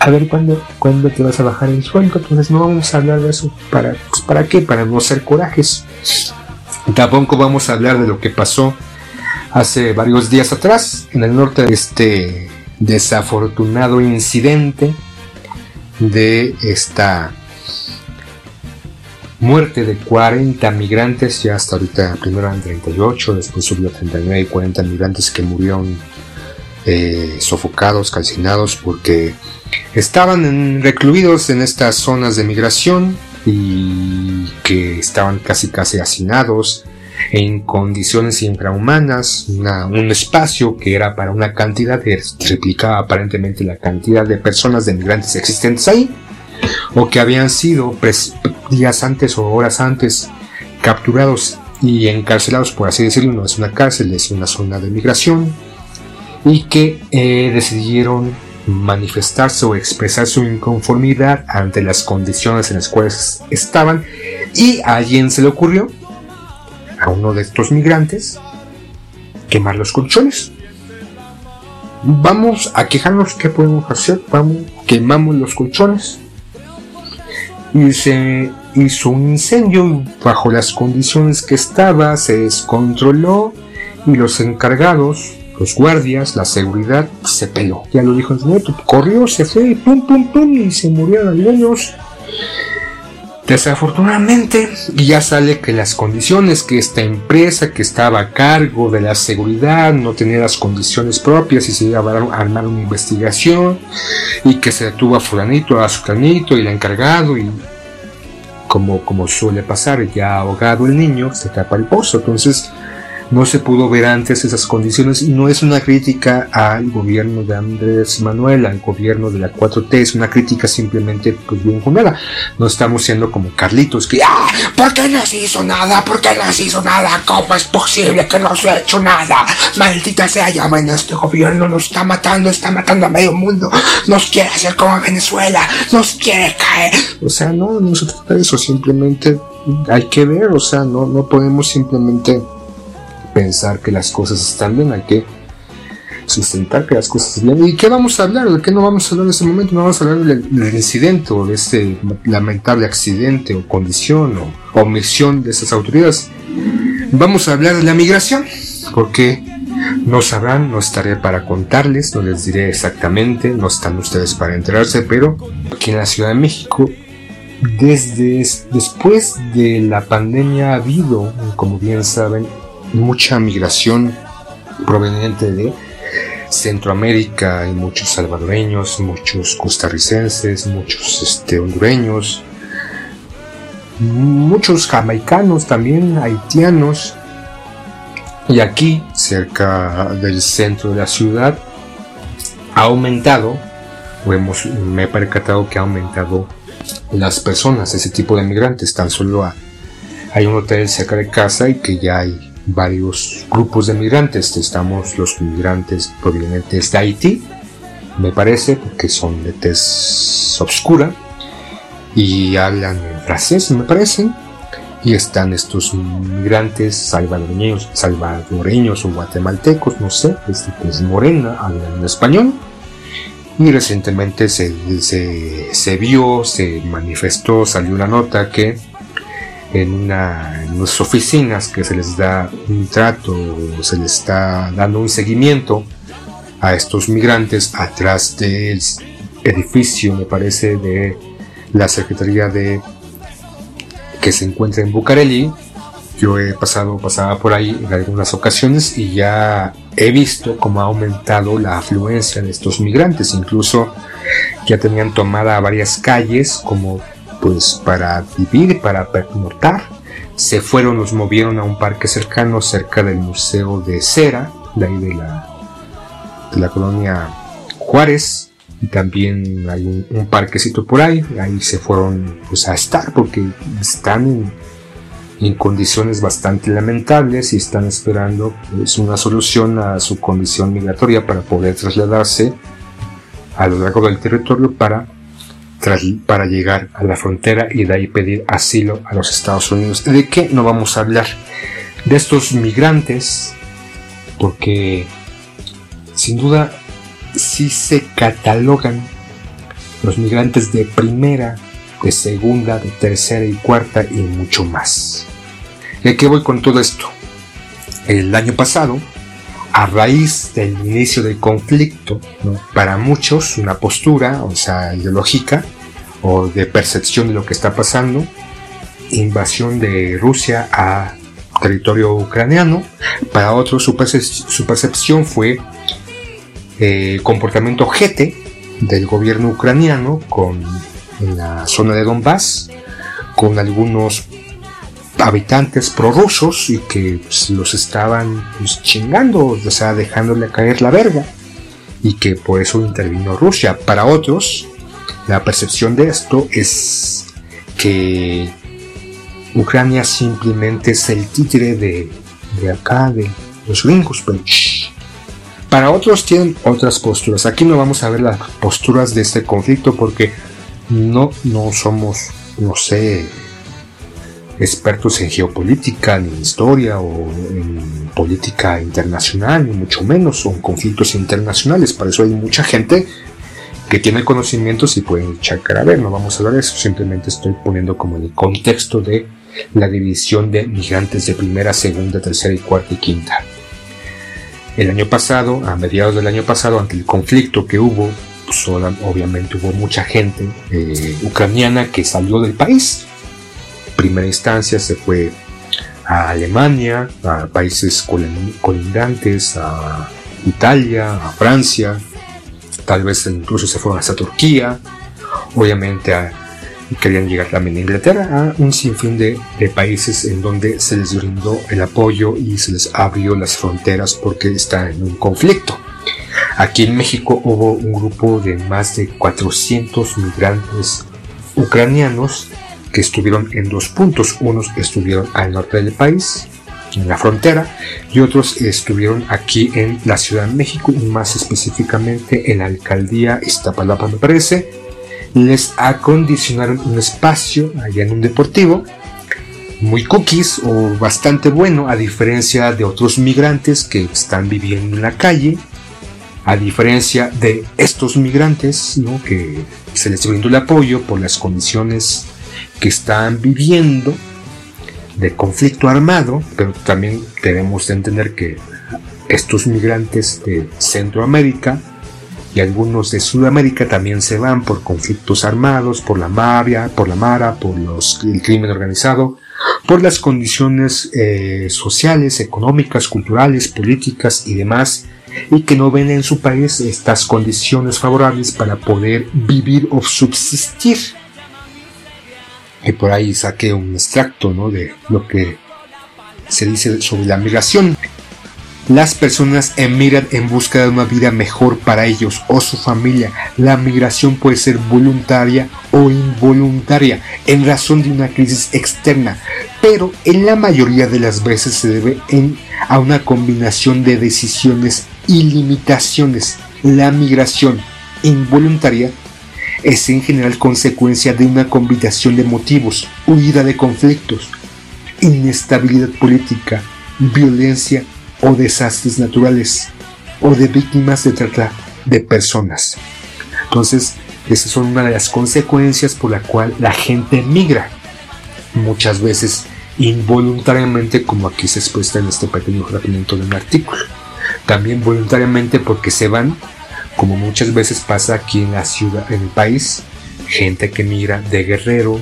[SPEAKER 3] a ver cuándo, cuándo te vas a bajar el sueldo. Entonces no vamos a hablar de eso. ¿Para, pues, ¿para qué? Para no ser corajes. Tampoco vamos a hablar de lo que pasó hace varios días atrás en el norte de este desafortunado incidente de esta muerte de 40 migrantes, ya hasta ahorita primero eran 38, después subió a 39 y 40 migrantes que murieron eh, sofocados, calcinados porque estaban recluidos en estas zonas de migración y que estaban casi casi hacinados en condiciones infrahumanas, un espacio que era para una cantidad que triplicaba aparentemente la cantidad de personas de migrantes existentes ahí, o que habían sido días antes o horas antes capturados y encarcelados, por así decirlo, no es una cárcel, es una zona de migración, y que eh, decidieron manifestarse o expresar su inconformidad ante las condiciones en las cuales estaban y a alguien se le ocurrió a uno de estos migrantes quemar los colchones. Vamos a quejarnos qué podemos hacer, vamos, quemamos los colchones y se hizo un incendio bajo las condiciones que estaba, se descontroló y los encargados, los guardias, la seguridad se peló. Ya lo dijo el señor, corrió, se fue, pum, pum, pum, y se murieron niños Desafortunadamente, ya sale que las condiciones que esta empresa que estaba a cargo de la seguridad no tenía las condiciones propias y se iba a armar una investigación y que se detuvo a fulanito, a sutanito y el encargado y como, como suele pasar, ya ahogado el niño, se tapa el pozo. Entonces, no se pudo ver antes esas condiciones y no es una crítica al gobierno de Andrés Manuel, al gobierno de la 4T, es una crítica simplemente pues bien fundada. No estamos siendo como Carlitos que, ¡ah! ¿Por qué no se hizo nada? ¿Por qué no se hizo nada? ¿Cómo es posible que no se ha hecho nada? Maldita sea, ya bueno, este gobierno nos está matando, está matando a medio mundo, nos quiere hacer como Venezuela, nos quiere caer. O sea, no, no se trata de eso, simplemente hay que ver, o sea, no, no podemos simplemente pensar que las cosas están bien, hay que sustentar que las cosas están bien. ¿Y qué vamos a hablar? ¿De qué no vamos a hablar en este momento? No vamos a hablar del, incidente o de este lamentable accidente o condición o omisión de esas autoridades. Vamos a hablar de la migración, porque no sabrán, no estaré para contarles, no les diré exactamente, no están ustedes para enterarse, pero aquí en la Ciudad de México desde después de la pandemia ha habido, como bien saben, mucha migración proveniente de Centroamérica, hay muchos salvadoreños, muchos costarricenses, muchos este, hondureños, muchos jamaicanos también, haitianos. Y aquí, cerca del centro de la ciudad, ha aumentado, hemos, me he percatado que ha aumentado las personas, ese tipo de migrantes. Tan solo hay un hotel cerca de casa y que ya hay varios grupos de migrantes. Estamos los migrantes provenientes de Haití, me parece, porque son de tez obscura y hablan en francés, me parece. Y están estos migrantes salvadoreños, salvadoreños o guatemaltecos, no sé, este pues morena, hablan en español. Y recientemente se, se, se vio, se manifestó, salió una nota que en, una, en unas oficinas que se les da un trato, se les está dando un seguimiento a estos migrantes atrás del edificio, me parece, de la Secretaría de que se encuentra en Bucareli. Yo he pasado, pasaba por ahí en algunas ocasiones y ya he visto cómo ha aumentado la afluencia de estos migrantes. Incluso ya tenían tomada varias calles como pues para vivir, para pernoctar. Se fueron, los movieron a un parque cercano cerca del Museo de Cera, de ahí de la, colonia Juárez. Y también hay un, parquecito por ahí, ahí se fueron pues, a estar porque están en, en condiciones bastante lamentables y están esperando pues, una solución a su condición migratoria para poder trasladarse a lo largo del territorio para para llegar a la frontera y de ahí pedir asilo a los Estados Unidos. ¿De qué no vamos a hablar? De estos migrantes, porque sin duda sí se catalogan los migrantes de primera, de segunda, de tercera y cuarta y mucho más. ¿Y a qué voy con todo esto? El año pasado, a raíz del inicio del conflicto, para muchos una postura, o sea, ideológica o de percepción de lo que está pasando, invasión de Rusia a territorio ucraniano, para otros su, percepción fue eh, comportamiento jete del gobierno ucraniano con en la zona de Donbass con algunos habitantes prorrusos y que pues, los estaban pues, chingando, o sea, dejándole caer la verga y que por eso intervino Rusia. Para otros, la percepción de esto es que Ucrania simplemente es el títere de, de acá, de los gringos, pero para otros tienen otras posturas. Aquí no vamos a ver las posturas de este conflicto porque no, no somos, no sé, expertos en geopolítica, ni en historia o en política internacional, ni mucho menos, o en conflictos internacionales. Para eso hay mucha gente que tiene conocimientos y pueden checar a ver, no vamos a hablar de eso, simplemente estoy poniendo como el contexto de la división de migrantes de primera, segunda, tercera y cuarta y quinta. El año pasado, a mediados del año pasado, ante el conflicto que hubo, pues, obviamente hubo mucha gente eh, ucraniana que salió del país. Primera instancia se fue a Alemania, a países colindantes, a Italia, a Francia, tal vez incluso se fueron hasta Turquía, obviamente a querían llegar también a Inglaterra, a un sinfín de, países en donde se les brindó el apoyo y se les abrió las fronteras porque está en un conflicto. Aquí en México hubo un grupo de más de 400 migrantes ucranianos que estuvieron en dos puntos. Unos estuvieron al norte del país, en la frontera, y otros estuvieron aquí en la Ciudad de México, y más específicamente en la alcaldía Iztapalapa, me parece, les acondicionaron un espacio allá en un deportivo muy cookies o bastante bueno a diferencia de otros migrantes que están viviendo en la calle a diferencia de estos migrantes ¿no? que se les brindó el apoyo por las condiciones que están viviendo de conflicto armado pero también debemos de entender que estos migrantes de Centroamérica y algunos de Sudamérica también se van por conflictos armados, por la mafia, por la mara, por los, el crimen organizado, por las condiciones eh, sociales, económicas, culturales, políticas y demás, y que no ven en su país estas condiciones favorables para poder vivir o subsistir. Y por ahí saqué un extracto ¿no? de lo que se dice sobre la migración. Las personas emigran en busca de una vida mejor para ellos o su familia. La migración puede ser voluntaria o involuntaria en razón de una crisis externa, pero en la mayoría de las veces se debe a una combinación de decisiones y limitaciones. La migración involuntaria es en general consecuencia de una combinación de motivos, huida de conflictos, inestabilidad política, violencia o desastres naturales o de víctimas de trata de personas. Entonces, esas son una de las consecuencias por la cual la gente migra. Muchas veces involuntariamente, como aquí se expuesta en este pequeño fragmento de un artículo. También voluntariamente porque se van, como muchas veces pasa aquí en la ciudad, en el país, gente que migra de Guerrero,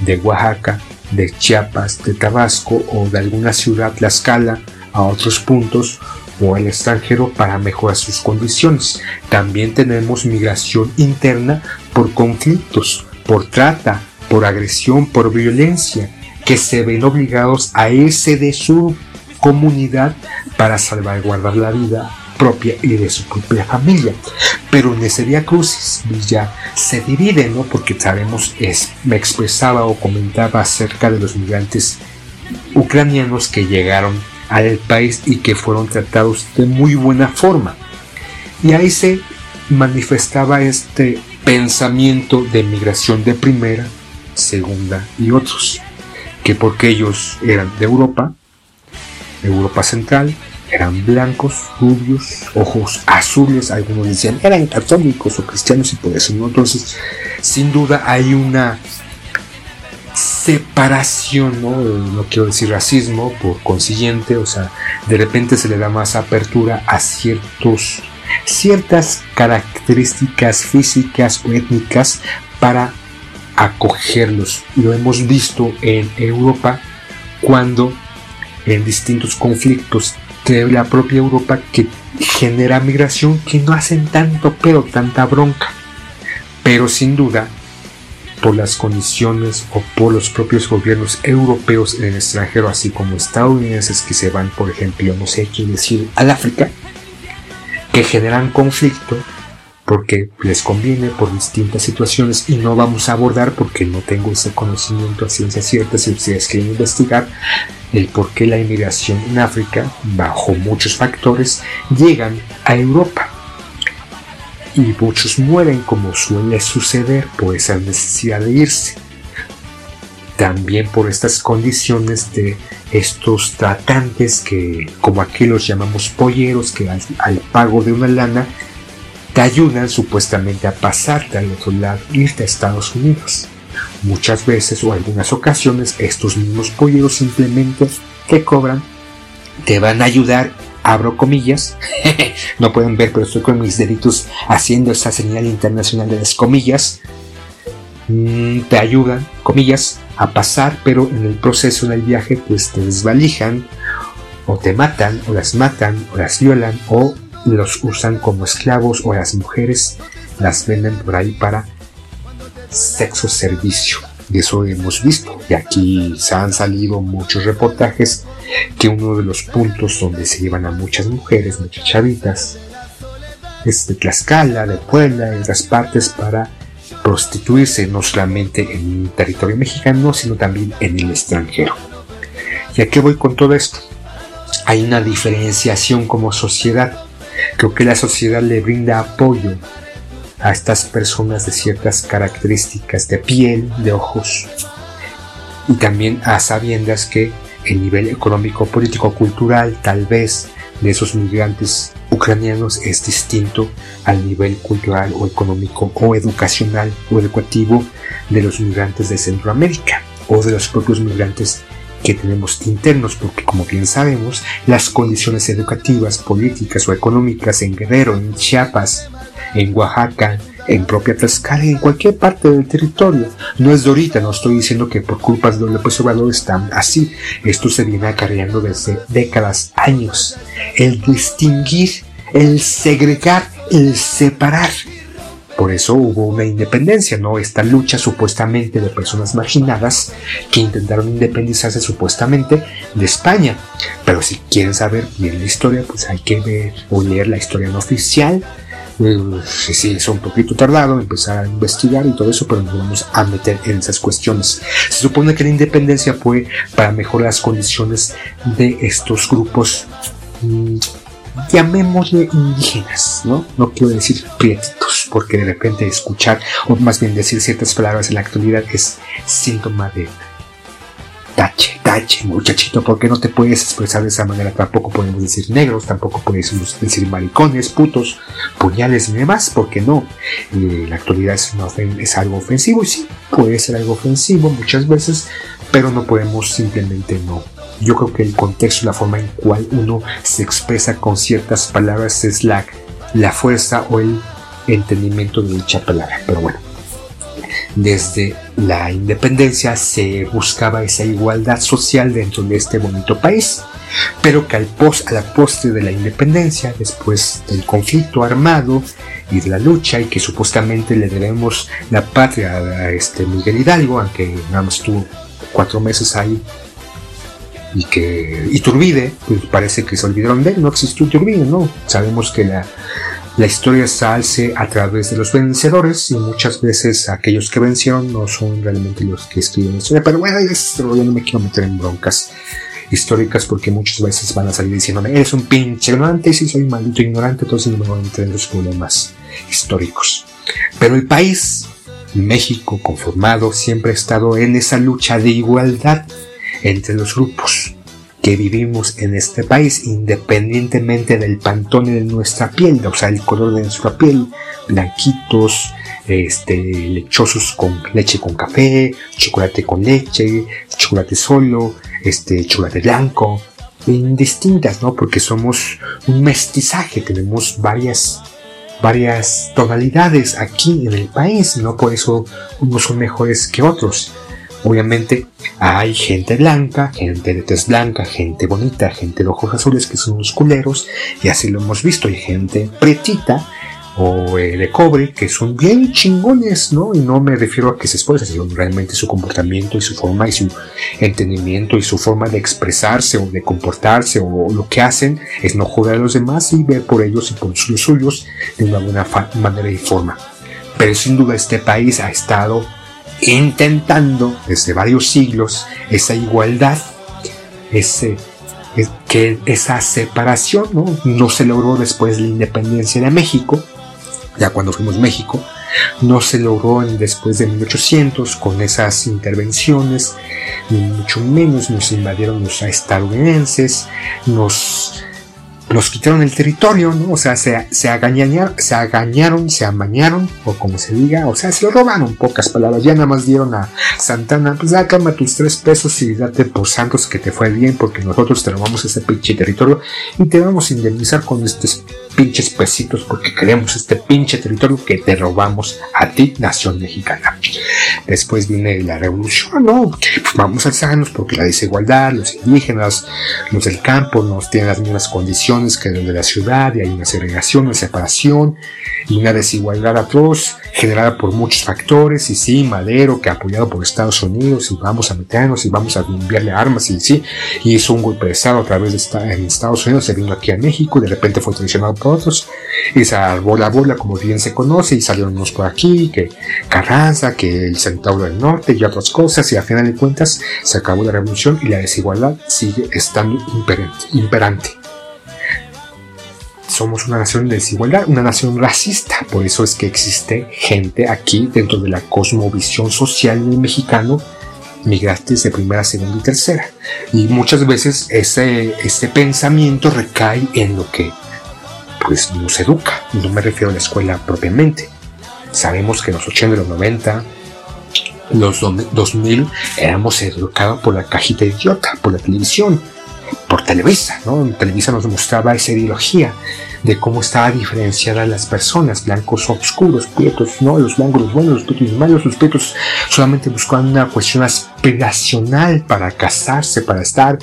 [SPEAKER 3] de Oaxaca, de Chiapas, de Tabasco o de alguna ciudad, Tlaxcala, a otros puntos o al extranjero para mejorar sus condiciones. También tenemos migración interna por conflictos, por trata, por agresión, por violencia, que se ven obligados a irse de su comunidad para salvaguardar la vida propia y de su propia familia. Pero en ese día crucis ya se divide, ¿no? Porque sabemos, es, me expresaba o comentaba acerca de los migrantes ucranianos que llegaron al país y que fueron tratados de muy buena forma. Y ahí se manifestaba este pensamiento de migración de primera, segunda y otros, que porque ellos eran de Europa, Europa Central, Eran blancos, rubios, ojos azules, algunos decían eran católicos o cristianos y por eso no. Entonces, sin duda hay una separación, ¿no? no quiero decir racismo, por consiguiente, o sea, de repente se le da más apertura a ciertos, ciertas características físicas o étnicas para acogerlos. Lo hemos visto en Europa cuando en distintos conflictos de la propia Europa que genera migración que no hacen tanto pero tanta bronca. Pero sin duda por las condiciones o por los propios gobiernos europeos en el extranjero, así como estadounidenses que se van, por ejemplo, no sé qué decir, al África, que generan conflicto porque les conviene por distintas situaciones y no vamos a abordar porque no tengo ese conocimiento a ciencia cierta si ustedes quieren investigar el por qué la inmigración en África, bajo muchos factores, llegan a Europa y muchos mueren como suele suceder por esa necesidad de irse. También por estas condiciones de estos tratantes que, como aquí los llamamos polleros, que al, pago de una lana te ayudan supuestamente a pasarte al otro lado, irte a Estados Unidos. Muchas veces o algunas ocasiones estos mismos polleros simplemente te cobran, te van a ayudar abro comillas, [LAUGHS] no pueden ver, pero estoy con mis deditos haciendo esa señal internacional de las comillas, mm, te ayudan, comillas, a pasar, pero en el proceso del viaje pues te desvalijan, o te matan, o las matan, o las violan, o los usan como esclavos, o las mujeres las venden por ahí para sexo servicio. Y eso hemos visto. Y aquí se han salido muchos reportajes que uno de los puntos donde se llevan a muchas mujeres, muchas chavitas, es de Tlaxcala, de Puebla, de otras partes para prostituirse no solamente en territorio mexicano, sino también en el extranjero. ¿Y a qué voy con todo esto? Hay una diferenciación como sociedad. Creo que la sociedad le brinda apoyo a estas personas de ciertas características de piel, de ojos, y también a sabiendas que el nivel económico, político, cultural, tal vez, de esos migrantes ucranianos es distinto al nivel cultural o económico o educacional o educativo de los migrantes de Centroamérica o de los propios migrantes que tenemos internos, porque como bien sabemos, las condiciones educativas, políticas o económicas en Guerrero, en Chiapas, en Oaxaca, en propia Tlaxcala, en cualquier parte del territorio. No es de ahorita, no estoy diciendo que por culpas de López Obrador están así. Esto se viene acarreando desde décadas, años. El distinguir, el segregar, el separar. Por eso hubo una independencia, ¿no? Esta lucha supuestamente de personas marginadas que intentaron independizarse supuestamente de España. Pero si quieren saber bien la historia, pues hay que ver o leer la historia no oficial sí, sí, es un poquito tardado empezar a investigar y todo eso, pero nos vamos a meter en esas cuestiones. Se supone que la independencia fue para mejorar las condiciones de estos grupos, mm, llamémosle indígenas, ¿no? No quiero decir prietitos, porque de repente escuchar, o más bien decir ciertas palabras en la actualidad es síntoma de tache, tache, muchachito, ¿por qué no te puedes expresar de esa manera? Tampoco podemos decir negros, tampoco podemos decir maricones, putos, puñales y demás, ¿por qué no? Eh, la actualidad es, es algo ofensivo y sí, puede ser algo ofensivo muchas veces, pero no podemos simplemente no. Yo creo que el contexto, la forma en cual uno se expresa con ciertas palabras es la, la fuerza o el entendimiento de dicha palabra, pero bueno. Desde la independencia se buscaba esa igualdad social dentro de este bonito país, pero que al post, a la postre de la independencia, después del conflicto armado y de la lucha, y que supuestamente le debemos la patria a este Miguel Hidalgo, aunque nada más estuvo cuatro meses ahí, y que Iturbide, pues parece que se olvidaron de él, no existió Iturbide, ¿no? Sabemos que la la historia se a través de los vencedores y muchas veces aquellos que vencieron no son realmente los que escriben la historia. Pero bueno, yo no me quiero meter en broncas históricas porque muchas veces van a salir diciéndome, eres un pinche ignorante y si soy maldito ignorante, entonces no me voy a meter en los problemas históricos. Pero el país, México conformado, siempre ha estado en esa lucha de igualdad entre los grupos que vivimos en este país, independientemente del pantone de nuestra piel, o sea, el color de nuestra piel, blanquitos, este, lechosos con leche con café, chocolate con leche, chocolate solo, este, chocolate blanco, indistintas, ¿no? Porque somos un mestizaje, tenemos varias, varias tonalidades aquí en el país, ¿no? Por eso unos son mejores que otros. Obviamente hay gente blanca, gente de tez blanca, gente bonita, gente de ojos azules que son unos culeros, y así lo hemos visto. Hay gente pretita o eh, de cobre que son bien chingones, ¿no? Y no me refiero a que se esfuercen, sino realmente su comportamiento y su forma y su entendimiento y su forma de expresarse o de comportarse o lo que hacen es no joder a los demás y ver por ellos y por los suyos de una buena manera y forma. Pero sin duda este país ha estado intentando desde varios siglos esa igualdad, ese, que esa separación ¿no? no se logró después de la independencia de México, ya cuando fuimos México, no se logró después de 1800 con esas intervenciones, ni mucho menos nos invadieron los estadounidenses, nos nos quitaron el territorio, ¿no? O sea, se, se, se agañaron, se amañaron, o como se diga, o sea, se lo robaron, pocas palabras. Ya nada más dieron a Santana, pues ya cama tus tres pesos y date por santos que te fue bien, porque nosotros te robamos ese pinche territorio y te vamos a indemnizar con estos pinches pesitos porque queremos este pinche territorio que te robamos a ti, nación mexicana. Después viene la revolución, ¿no? Pues vamos a alzarnos porque la desigualdad, los indígenas, los del campo no tienen las mismas condiciones que de la ciudad y hay una segregación, una separación y una desigualdad atroz generada por muchos factores y sí, Madero que apoyado por Estados Unidos y vamos a meternos y vamos a enviarle armas y sí, y hizo un golpe de estado a través de esta, Estados Unidos, se vino aquí a México y de repente fue traicionado por otros y se armó la bola como bien se conoce y salieron unos por aquí, que Carranza, que el Centauro del Norte y otras cosas y a final de cuentas se acabó la revolución y la desigualdad sigue estando imperante somos una nación de desigualdad, una nación racista. Por eso es que existe gente aquí dentro de la cosmovisión social del mexicano, migrantes de primera, segunda y tercera. Y muchas veces ese, ese pensamiento recae en lo que pues nos educa. No me refiero a la escuela propiamente. Sabemos que en los 80 y los 90 los 2000 éramos educados por la cajita idiota, por la televisión, por Televisa, ¿no? Televisa nos mostraba esa ideología de cómo estaba diferenciada las personas, blancos oscuros, prietos, no, los blancos los buenos, los prietos los malos, los prietos solamente buscaban una cuestión aspiracional para casarse, para estar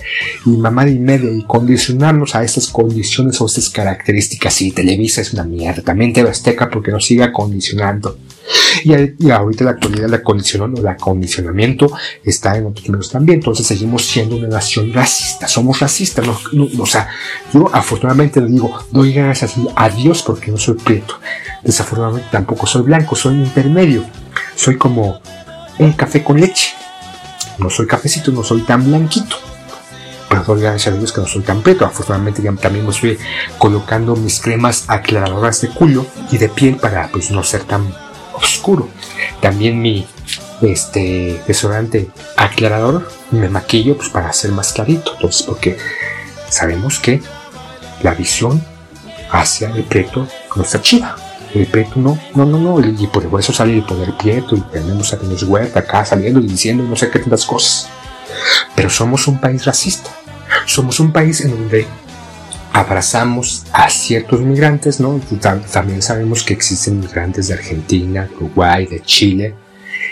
[SPEAKER 3] y mamá y media y condicionarnos a estas condiciones o estas características. Y Televisa es una mierda, también TV Azteca porque nos siga condicionando. Y, ahorita la actualidad la condición o la acondicionamiento está en otros medios también. Entonces seguimos siendo una nación racista. Somos racistas. O sea, yo afortunadamente le digo, doy gracias a Dios porque no soy prieto. Desafortunadamente tampoco soy blanco, soy intermedio. Soy como un café con leche. No soy cafecito, no soy tan blanquito. Pero doy gracias a Dios que no soy tan prieto. Afortunadamente ya también me estoy colocando mis cremas aclaradoras de culo y de piel para pues no ser tan oscuro. También mi este desodorante aclarador me maquillo pues para ser más clarito. Entonces, porque sabemos que la visión hacia el prieto no está chida. El prieto no, no, no, no. Y por eso sale el poder prieto y tenemos a Tenis Huerta acá saliendo y diciendo no sé qué tantas cosas. Pero somos un país racista. Somos un país en donde abrazamos a ciertos migrantes, ¿no? También sabemos que existen migrantes de Argentina, Uruguay, de Chile,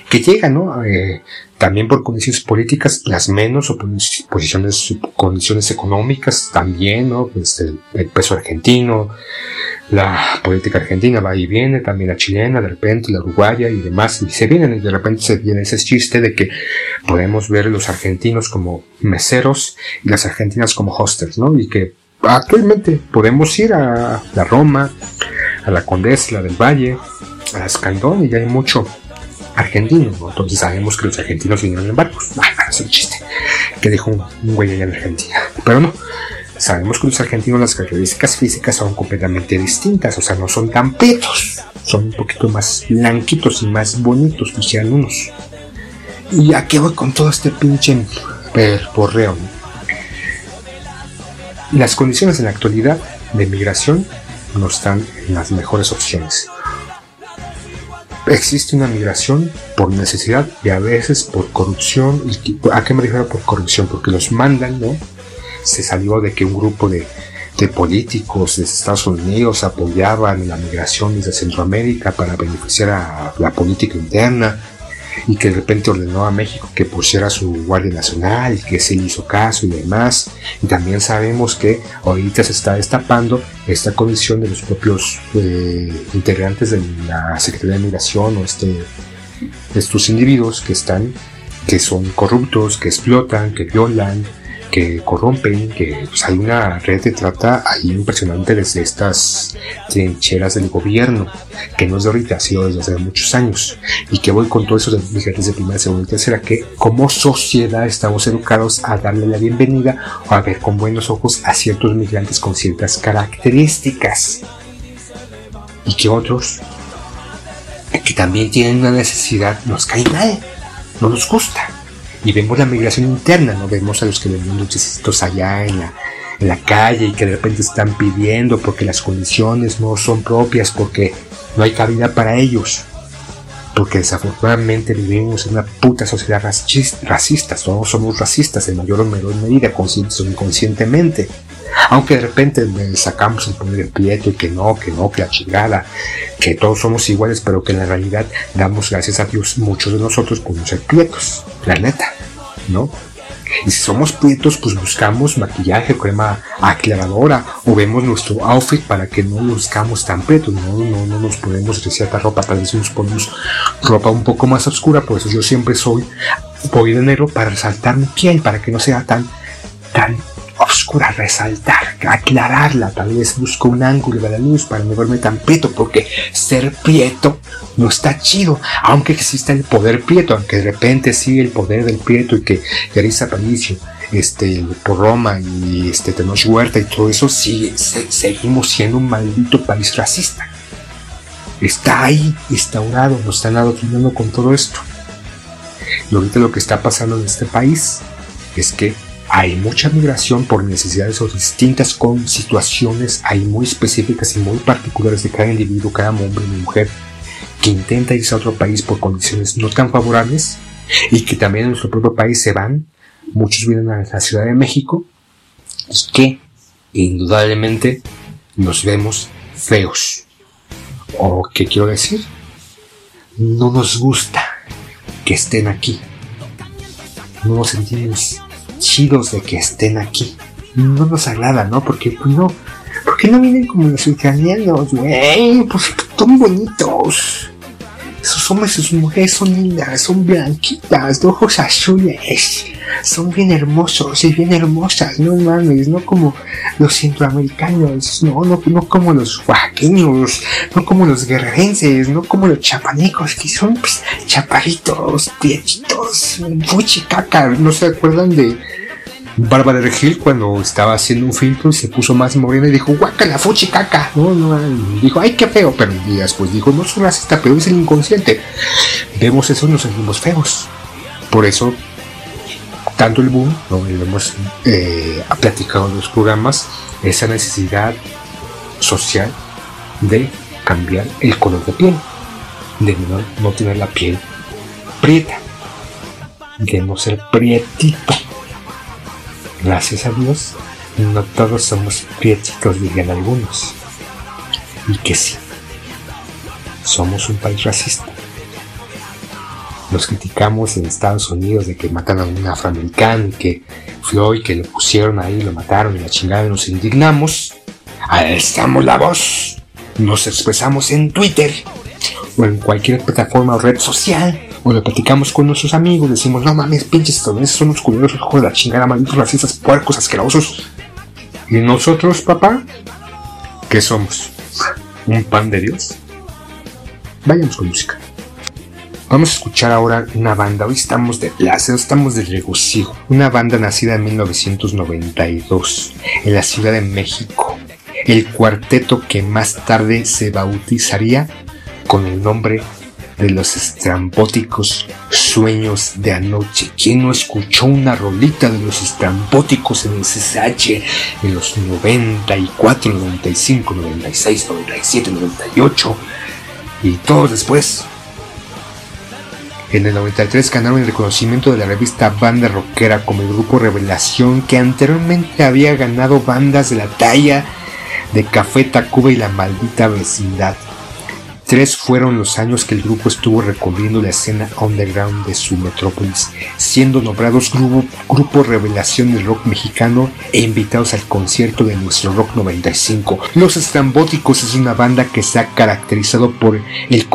[SPEAKER 3] que llegan, ¿no? Eh, también por condiciones políticas, las menos, o posiciones, condiciones económicas también, ¿no? Pues el, peso argentino, la política argentina va y viene, también la chilena, de repente la uruguaya y demás, y se vienen, y de repente se viene ese chiste de que podemos ver los argentinos como meseros y las argentinas como hostels, ¿no? Y que actualmente podemos ir a la Roma, a la Condesa, la del Valle, a Escandón y ya hay mucho argentino, entonces sabemos que los argentinos vinieron en barcos. Ah, es un chiste que dijo un, güey allá en Argentina, pero no. Sabemos que los argentinos las características físicas son completamente distintas, o sea, no son tan petos, son un poquito más blanquitos y más bonitos, quisieran unos. ¿Y a qué voy con todo este pinche porreo? Las condiciones en la actualidad de migración no están en las mejores opciones. Existe una migración por necesidad y a veces por corrupción. ¿Y ¿A qué me refiero por corrupción? Porque los mandan, ¿no? Se salió de que un grupo de, de políticos de Estados Unidos apoyaban la migración desde Centroamérica para beneficiar a la política interna y que de repente ordenó a México que pusiera su Guardia Nacional y que se hizo caso y demás. Y también sabemos que ahorita se está destapando esta condición de los propios eh, integrantes de la Secretaría de Migración o este, estos individuos que están, que son corruptos, que explotan, que violan, que corrompen, que pues, hay una red de trata ahí impresionante desde estas trincheras del gobierno, que no es de ahorita, ha sido desde hace muchos años, y que voy con todo eso de de primera, segunda y tercera, que como sociedad estamos educados a darle la bienvenida o a ver con buenos ojos a ciertos migrantes con ciertas características, y que otros, que también tienen una necesidad, nos caen mal, no nos gusta y vemos la migración interna, no vemos a los que venden dulcecitos allá en la, en la calle y que de repente están pidiendo porque las condiciones no son propias, porque no hay cabida para ellos. Porque desafortunadamente vivimos en una puta sociedad racista, todos somos racistas en mayor o menor medida, conscientes o inconscientemente. Aunque de repente sacamos el poder prieto y que no, que no, que la chingada, que todos somos iguales, pero que en la realidad damos gracias a Dios muchos de nosotros por no ser prietos, la neta, ¿no? Y si somos prietos, pues buscamos maquillaje, crema aclaradora o vemos nuestro outfit para que no luzcamos tan prietos. No, no, no nos podemos decir cierta ropa, tal vez nos ponemos ropa un poco más oscura. Por eso yo siempre soy, voy de negro para resaltar mi piel, para que no sea tan, tan oscura, resaltar, aclararla. Tal vez busco un ángulo de la luz para no verme tan prieto, porque ser prieto no está chido. Aunque exista el poder prieto, aunque de repente sí el poder del prieto y que Yarisa Palicio, este, por Roma y este, Tenoch Huerta y todo eso, sí, seguimos siendo un maldito país racista. Está ahí instaurado, nos están adoctrinando con todo esto. Y ahorita lo que está pasando en este país es que hay mucha migración por necesidades o distintas con situaciones ahí muy específicas y muy particulares de cada individuo, cada hombre y mujer que intenta irse a otro país por condiciones no tan favorables y que también en nuestro propio país se van. Muchos vienen a la Ciudad de México y que indudablemente nos vemos feos. ¿O qué quiero decir? No nos gusta que estén aquí. No nos sentimos chidos de que estén aquí. No nos agrada, ¿no? Porque pues no, porque no vienen como los ucranianos, güey, pues son bonitos. Esos hombres y sus mujeres son lindas, son blanquitas, de ojos azules, son bien hermosos y bien hermosas, no mames, no como los centroamericanos, no, no, no como los oaxaqueños, no como los guerrerenses, no como los chapanecos, que son pues, chaparritos, piecitos, fuchicaca, ¿no se acuerdan de Bárbara de Regil cuando estaba haciendo un filtro y se puso más morena y dijo, guácala, fuchi caca. No, no, dijo, ay, qué feo. Pero después dijo, no soy racista, pero es el inconsciente. Vemos eso y nos sentimos feos. Por eso, tanto el boom, ¿no? lo hemos eh, platicado en los programas, esa necesidad social de cambiar el color de piel, de no, no tener la piel prieta, de no ser prietito Gracias a Dios, no todos somos prietitos, dirían algunos. Y que sí, somos un país racista. Nos criticamos en Estados Unidos de que matan a un afroamericano y que Floyd, que lo pusieron ahí, lo mataron y la chingada, nos indignamos. Alzamos la voz, nos expresamos en Twitter o en cualquier plataforma o red social o lo platicamos con nuestros amigos, decimos, no mames, pinches estadounidenses son los culeros, hijos de la chingada, malditos racistas, puercos, asquerosos. ¿Y nosotros, papá? ¿Qué somos? ¿Un pan de Dios? Vayamos con música. Vamos a escuchar ahora una banda. Hoy estamos de placer, estamos de regocijo. Una banda nacida en 1992 en la Ciudad de México. El cuarteto que más tarde se bautizaría con el nombre de los estrambóticos sueños de anoche. ¿Quién no escuchó una rolita de los estrambóticos en el CSH en los 94, 95, 96, 97, 98 y todos después? En el 93 ganaron el reconocimiento de la revista Banda Rockera como el grupo Revelación que anteriormente había ganado bandas de la talla de Café Tacuba y la maldita vecindad. Tres fueron los años que el grupo estuvo recorriendo la escena underground de su metrópolis, siendo nombrados grupo, grupo revelación del rock mexicano e invitados al concierto de nuestro Rock 95. Los Estrambóticos es una banda que se ha caracterizado por, el,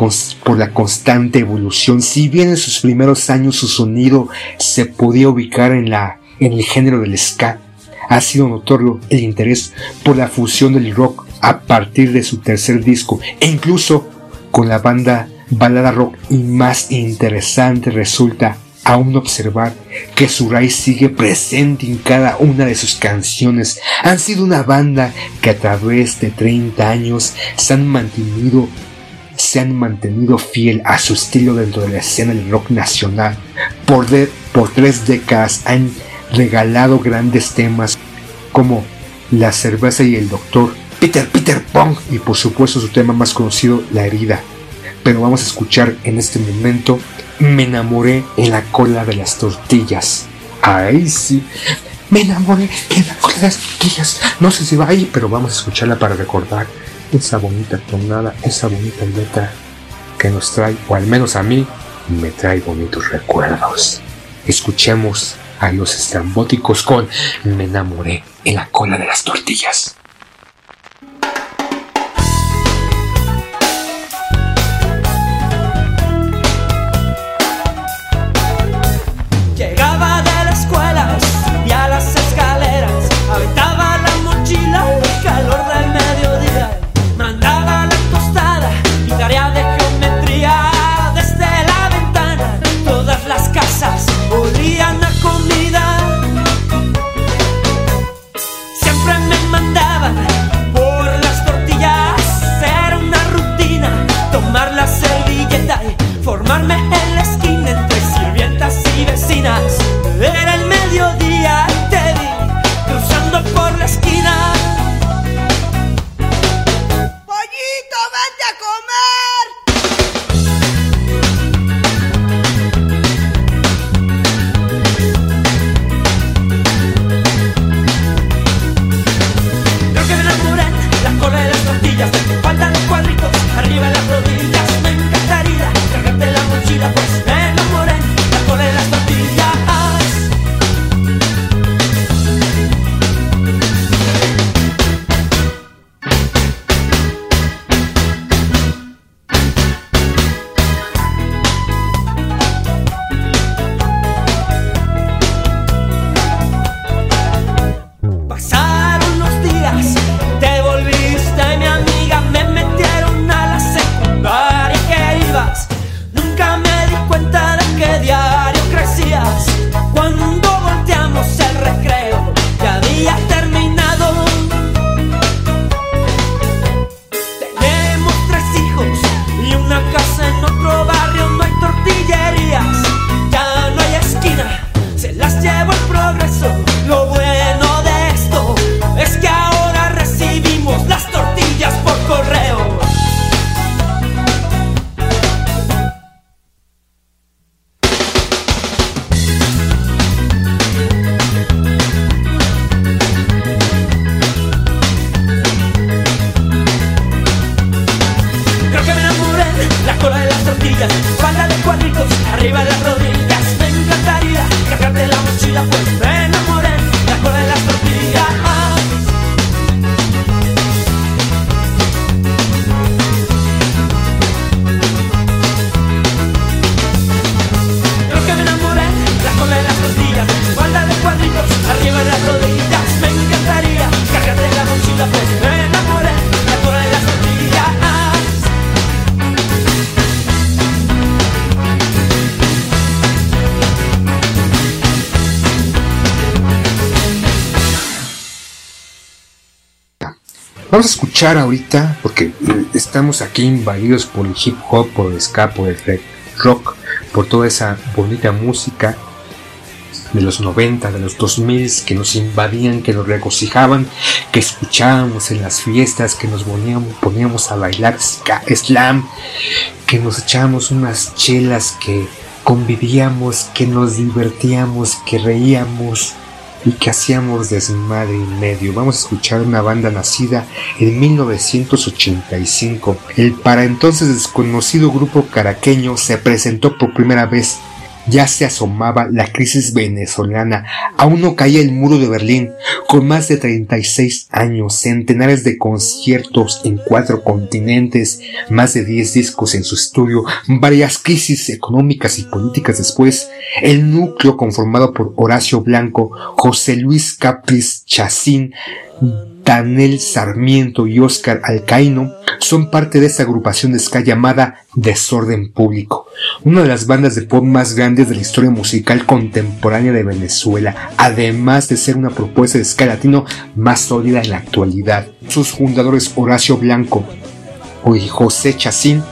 [SPEAKER 3] por la constante evolución. Si bien en sus primeros años su sonido se podía ubicar en, la, en el género del ska, ha sido notorio el interés por la fusión del rock a partir de su tercer disco e incluso con la banda balada rock y más interesante resulta aún observar que su raíz sigue presente en cada una de sus canciones. Han sido una banda que a través de 30 años se han mantenido se han mantenido fiel a su estilo dentro de la escena del rock nacional. Por, por tres décadas han regalado grandes temas como La cerveza y el doctor, Peter Peter Pong y por supuesto su tema más conocido, La herida. Pero vamos a escuchar en este momento Me enamoré en la cola de las tortillas. Ay, sí. Me enamoré en la cola de las tortillas. No sé si va ahí, pero vamos a escucharla para recordar esa bonita tonada, esa bonita letra que nos trae, o al menos a mí, me trae bonitos recuerdos. Escuchemos a los estrambóticos con Me enamoré en la cola de las tortillas. Escuchar ahorita, porque eh, estamos aquí invadidos por el hip hop, por el ska, por el rock, por toda esa bonita música de los 90, de los 2000 que nos invadían, que nos regocijaban, que escuchábamos en las fiestas, que nos poníamos, poníamos a bailar ska, slam, que nos echábamos unas chelas, que convivíamos, que nos divertíamos, que reíamos y que hacíamos desmadre y medio. Vamos a escuchar una banda nacida en 1985. El para entonces desconocido grupo caraqueño se presentó por primera vez ya se asomaba la crisis venezolana, aún no caía el muro de Berlín, con más de 36 años, centenares de conciertos en cuatro continentes, más de 10 discos en su estudio, varias crisis económicas y políticas después, el núcleo conformado por Horacio Blanco, José Luis Capris Chacín, Daniel Sarmiento y Oscar Alcaino son parte de esta agrupación de ska llamada Desorden Público, una de las bandas de pop más grandes de la historia musical contemporánea de Venezuela, además de ser una propuesta de ska latino más sólida en la actualidad. Sus fundadores Horacio Blanco y José Chacín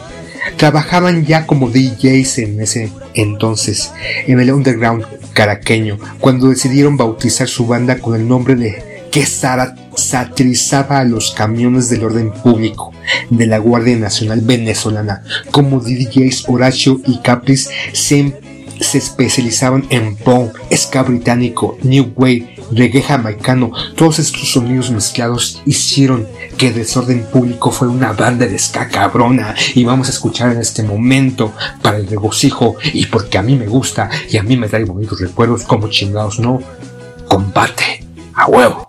[SPEAKER 3] trabajaban ya como DJs en ese entonces en el underground caraqueño cuando decidieron bautizar su banda con el nombre de que satirizaba a los camiones del orden público de la Guardia Nacional Venezolana, como DJs Horacio y Capris se, especializaban en punk, ska británico, new wave, reggae jamaicano, todos estos sonidos mezclados hicieron que Desorden Público fue una banda de ska cabrona. Y vamos a escuchar en este momento para el regocijo y porque a mí me gusta y a mí me trae bonitos recuerdos como chingados no, combate a huevo.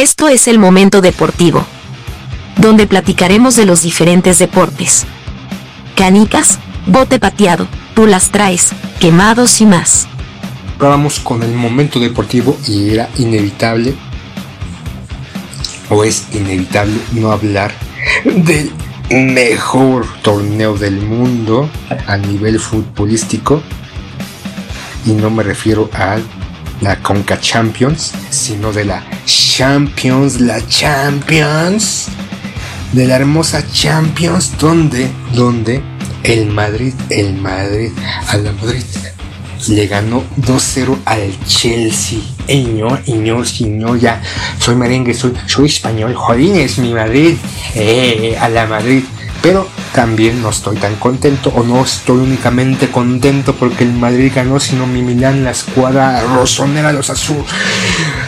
[SPEAKER 7] Esto es el momento deportivo, donde platicaremos de los diferentes deportes. Canicas, bote pateado, tú las traes, quemados y más.
[SPEAKER 3] Vamos con el momento deportivo y era inevitable, o es inevitable no hablar del mejor torneo del mundo a nivel futbolístico. Y no me refiero a la Conca Champions, sino de la Champions, la Champions, de la hermosa Champions, donde, donde el Madrid, el Madrid, a la Madrid le ganó 2-0 al Chelsea. Eño, Eño, Señor, ya soy merengue, soy, soy español, jodín, es mi Madrid, eh, a la Madrid. Pero también no estoy tan contento, o no estoy únicamente contento porque el Madrid ganó, sino mi Milán, la escuadra rosonera, los azul.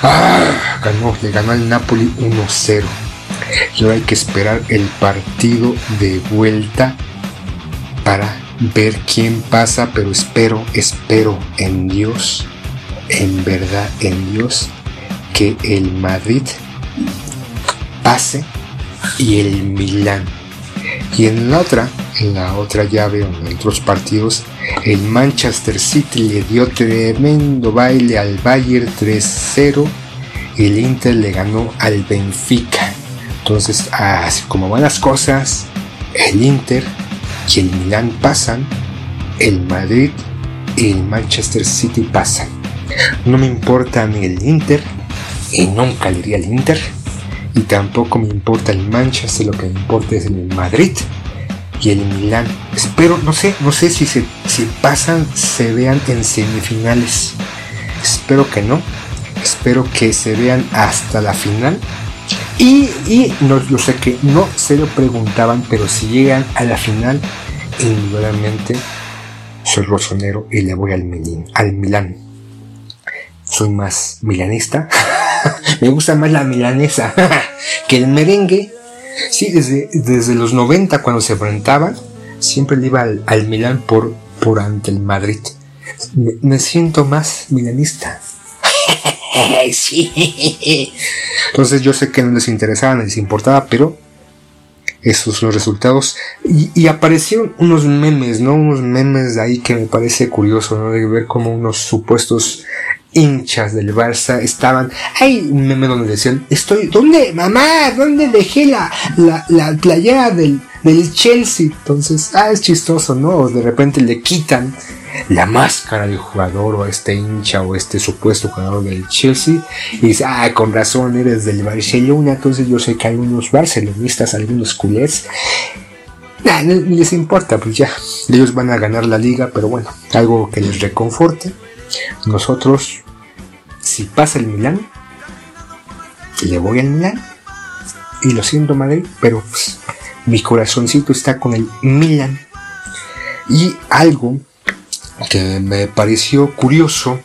[SPEAKER 3] Ah, ganó, le ganó al Napoli 1-0. Y ahora hay que esperar el partido de vuelta para ver quién pasa, pero espero, espero en Dios, en verdad en Dios, que el Madrid pase y el Milán. Y en la otra, en la otra llave, en otros partidos, el Manchester City le dio tremendo baile al Bayern 3-0 y el Inter le ganó al Benfica. Entonces, así como van las cosas, el Inter y el Milán pasan, el Madrid y el Manchester City pasan. No me importa ni el Inter, y nunca le iría al Inter, y tampoco me importa el Manchester, lo que me importa es el Madrid y el Milán. Espero, no sé, no sé si, se, si pasan, se vean en semifinales. Espero que no. Espero que se vean hasta la final y, y no, yo sé que no se lo preguntaban, pero si llegan a la final, indudablemente soy rosonero y le voy al, Milán, al Milán. Soy más milanista. [LAUGHS] Me gusta más la milanesa [LAUGHS] que el merengue. Sí, desde, desde los 90 cuando se enfrentaban, siempre le iba al, al Milán por, por ante el Madrid. Me, siento más milanista. [LAUGHS] sí. Entonces yo sé que no les interesaba, no les importaba, pero esos son los resultados. Y, y, aparecieron unos memes, ¿no? Unos memes de ahí que me parece curioso, ¿no? De ver como unos supuestos hinchas del Barça estaban. Hay un meme donde decían, estoy, ¿dónde, mamá? ¿Dónde dejé la, la, la playera del, del Chelsea? Entonces, ah, es chistoso, ¿no? De repente le quitan la máscara del jugador o este hincha o este supuesto jugador del Chelsea y dice, ah, con razón eres del Barcelona, entonces yo sé que hay unos barcelonistas, algunos culés. No les importa, pues ya, ellos van a ganar la liga, pero bueno, algo que les reconforte. Nosotros, si pasa el Milán, le voy al Milán. Y lo siento, Madrid, pero pues, mi corazoncito está con el Milán. Y algo que me pareció curioso,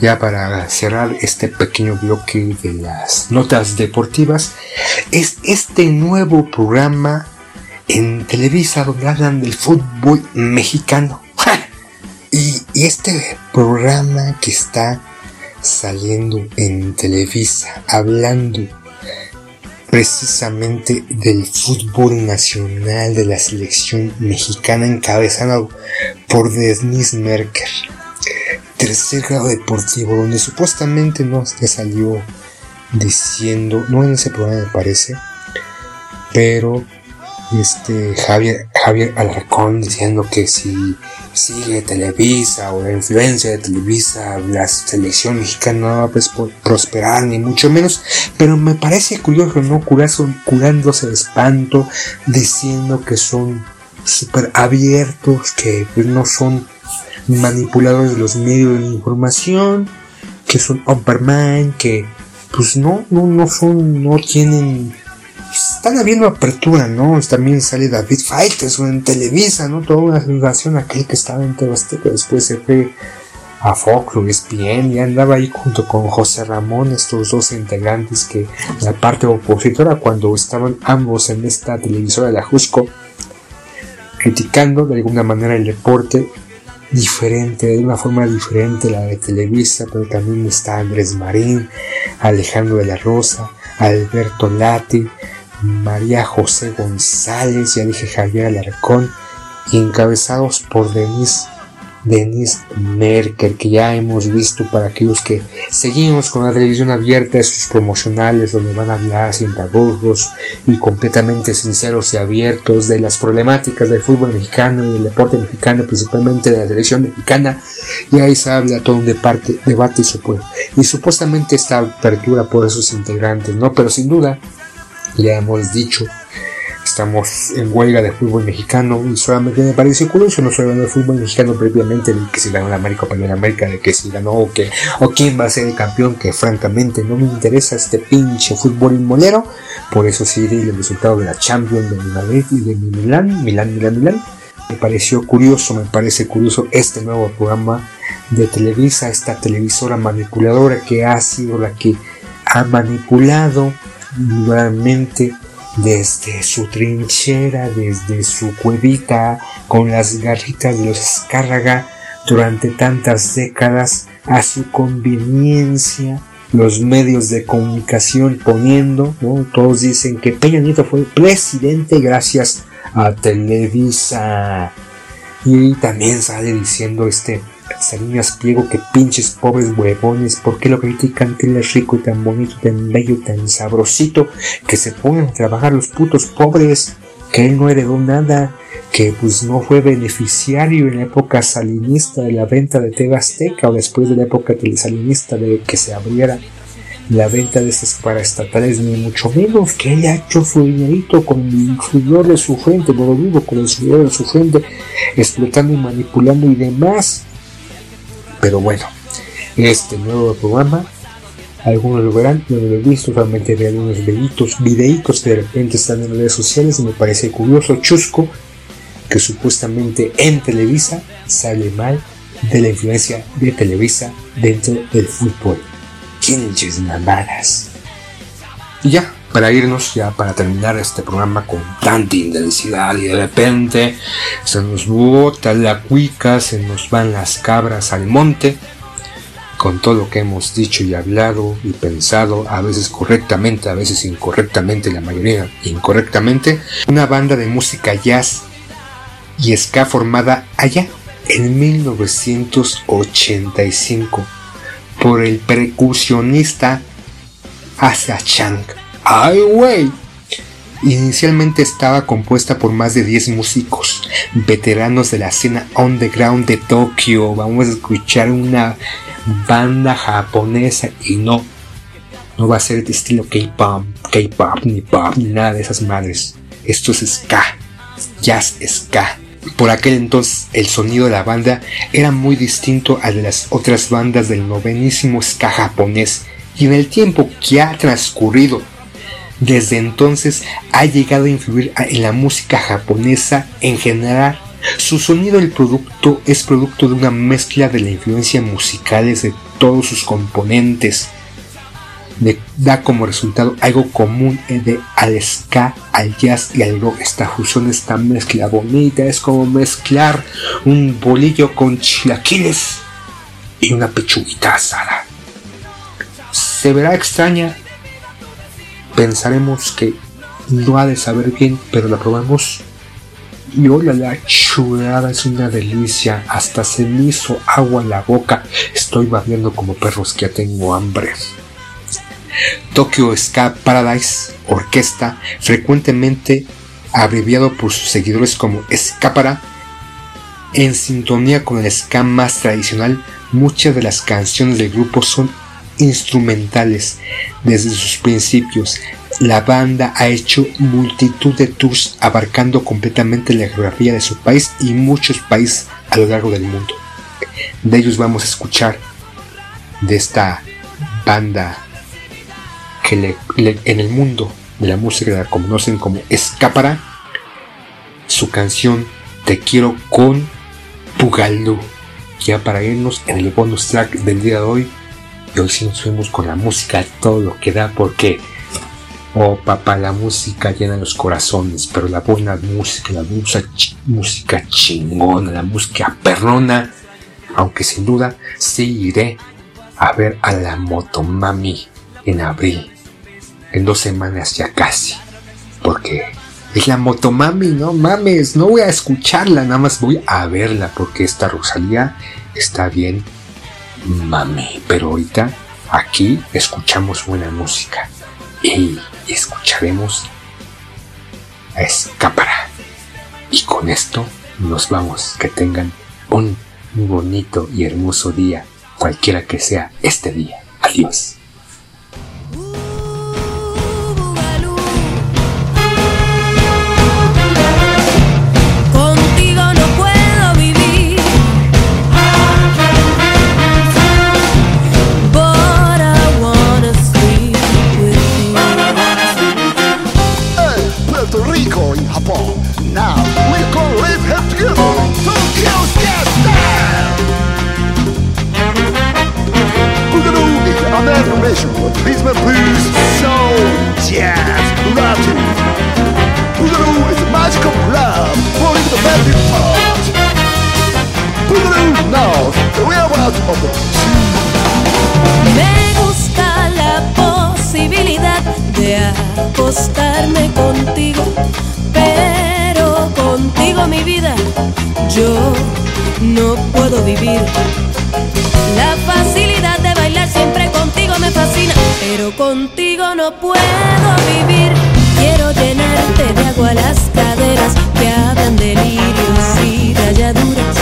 [SPEAKER 3] ya para cerrar este pequeño bloque de las notas deportivas, es este nuevo programa en Televisa donde hablan del fútbol mexicano. Y, este programa que está saliendo en Televisa hablando precisamente del fútbol nacional de la selección mexicana encabezado por Denise Merker. Tercer grado deportivo, donde supuestamente no se salió diciendo, no en ese programa me parece, pero este Javier, Javier Alarcón diciendo que si sigue Televisa o la influencia de Televisa, la selección mexicana no va a prosperar ni mucho menos, pero me parece curioso, ¿no? curándose de espanto, diciendo que son súper abiertos, que pues, no son manipuladores de los medios de información, que son mind, que pues no, no, no son, no tienen están habiendo apertura, ¿no? También sale David Fighters en Televisa, ¿no? Toda una sensación aquel que estaba en Tebasteca, después se fue a Fox, ESPN, y andaba ahí junto con José Ramón, estos dos integrantes que la parte opositora, cuando estaban ambos en esta televisora de la Jusco, criticando de alguna manera el deporte diferente, de una forma diferente la de Televisa, pero también está Andrés Marín, Alejandro de la Rosa, Alberto Lati, María José González, ya dije Javier Alarcón, encabezados por Denise Denise Merkel, que ya hemos visto para aquellos que seguimos con la televisión abierta, sus promocionales donde van a hablar sin tapujos y completamente sinceros y abiertos de las problemáticas del fútbol mexicano y del deporte mexicano, principalmente de la televisión mexicana, y ahí se habla todo un debate, debate y, y supuestamente esta apertura por esos integrantes, ¿no? Pero sin duda, ya hemos dicho estamos en huelga de fútbol mexicano y solamente me pareció curioso, no solo de fútbol mexicano previamente, de que si ganó la América o perdió la América, de que si ganó o, que, o quién va a ser el campeón, que francamente no me interesa este pinche fútbol inmolero, por eso sí el resultado de la Champions de Madrid y de Milán, Milán, Milán, Milán. Me pareció curioso, me parece curioso este nuevo programa de Televisa, esta televisora manipuladora que ha sido la que ha manipulado nuevamente desde su trinchera, desde su cuevita, con las garritas de los Escárraga, durante tantas décadas a su conveniencia, los medios de comunicación poniendo, todos dicen que Peña Nieto fue presidente gracias a Televisa. Y también sale diciendo este Salinas Pliego que pinches pobres huevones, ¿por qué lo critican que él es rico y tan bonito, tan bello, tan sabrosito, que se pongan a trabajar los putos pobres, que él no heredó nada, que pues no fue beneficiario en la época salinista de la venta de TV Azteca o después de la época salinista de que se abriera la venta de esas paraestatales, ni mucho menos que él ha hecho su dinerito con el sudor de su frente, no lo digo, con el sudor de su frente, explotando y manipulando y demás. Pero bueno, este nuevo programa, algunos lo verán, yo no lo he visto, solamente veo algunos videitos, videitos que de repente están en redes sociales y me parece curioso, chusco, que supuestamente en Televisa sale mal de la influencia de Televisa dentro del fútbol. Quinches mamadas. Y ya, para irnos, ya para terminar este programa con tanta intensidad y de repente se nos bota la cuica, se nos van las cabras al monte, con todo lo que hemos dicho y hablado y pensado, a veces correctamente, a veces incorrectamente, la mayoría incorrectamente, una banda de música jazz y ska formada allá en 1985 por el percusionista Asa Chang ¡Ay! Inicialmente estaba compuesta por más de 10 músicos, veteranos de la escena underground de Tokio. Vamos a escuchar una banda japonesa y no, no va a ser de estilo K-pop, K-pop, ni pop, ni nada de esas madres. Esto es ska, jazz ska. Por aquel entonces el sonido de la banda era muy distinto al de las otras bandas del novenísimo ska japonés y en el tiempo que ha transcurrido desde entonces ha llegado a influir en la música japonesa en general. Su sonido el producto es producto de una mezcla de la influencia musicales de todos sus componentes. da como resultado algo común de al ska, al jazz y al rock. Esta fusión, esta mezcla bonita es como mezclar un bolillo con chilaquiles y una pechuguita asada. Se verá extraña pensaremos que no ha de saber bien, pero la probamos. Y hola, la chulada es una delicia. Hasta se me hizo agua en la boca. Estoy babeando como perros que ya tengo hambre. Tokyo Ska Paradise Orquesta, frecuentemente abreviado por sus seguidores como Escápara, en sintonía con el ska más tradicional, muchas de las canciones del grupo son instrumentales desde sus principios. La banda ha hecho multitud de tours abarcando completamente la geografía de su país y muchos países a lo largo del mundo. De ellos vamos a escuchar de esta banda que en el mundo de la música la conocen como Escápara, su canción Te quiero con Pugalú. Ya para irnos en el bonus track del día de hoy y hoy sí nos fuimos con la música, todo lo que da, porque, oh papá, la música llena los corazones, pero la buena música, la música, chingona, la música perrona, aunque sin duda sí iré a ver a la Motomami en abril. en dos semanas ya casi. Porque es la motomami, no mames, no voy a escucharla, nada más voy a verla porque esta Rosalía está bien mami. Pero ahorita aquí escuchamos buena música y escucharemos a Escápara. Y con esto nos vamos. Que tengan un bonito y hermoso día, cualquiera que sea este día. Adiós.
[SPEAKER 8] Blues, magical the real of the
[SPEAKER 9] Me gusta la posibilidad de acostarme contigo, pero contigo mi vida yo no puedo vivir. La facilidad de bailar siempre contigo me fascina, pero contigo no puedo vivir. Quiero llenarte de agua las caderas que hagan delirios y rayaduras,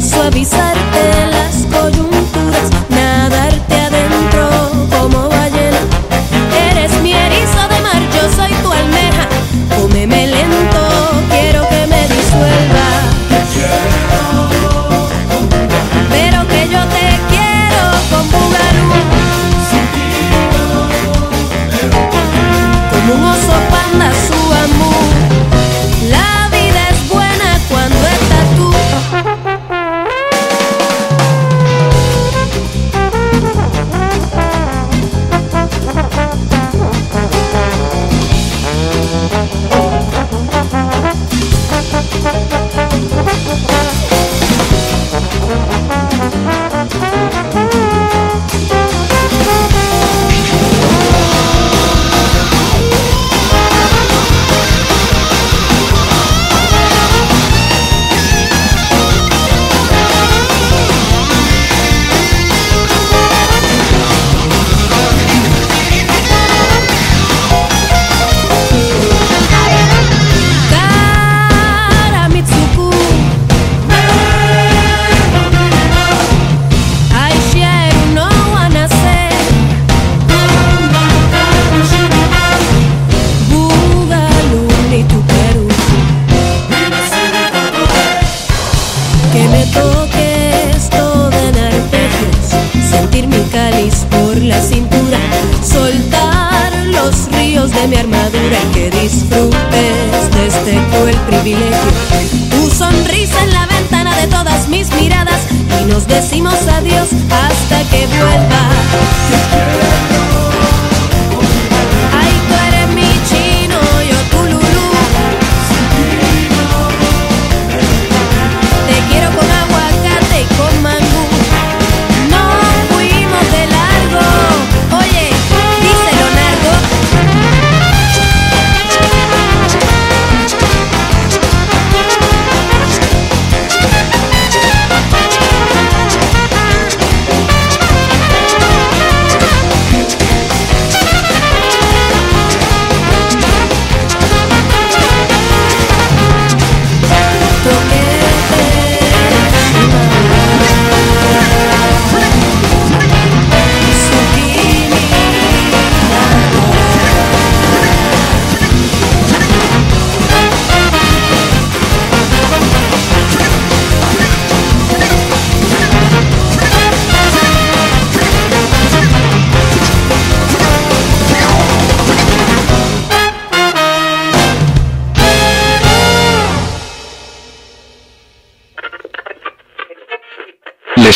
[SPEAKER 9] suavizarte las coyunturas, nadarte adentro como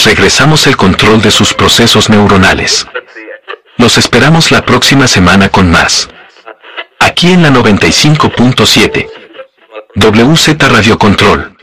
[SPEAKER 10] regresamos el control de sus procesos neuronales. Los esperamos la próxima semana con más. Aquí en la 95.7. WZ Radio Control.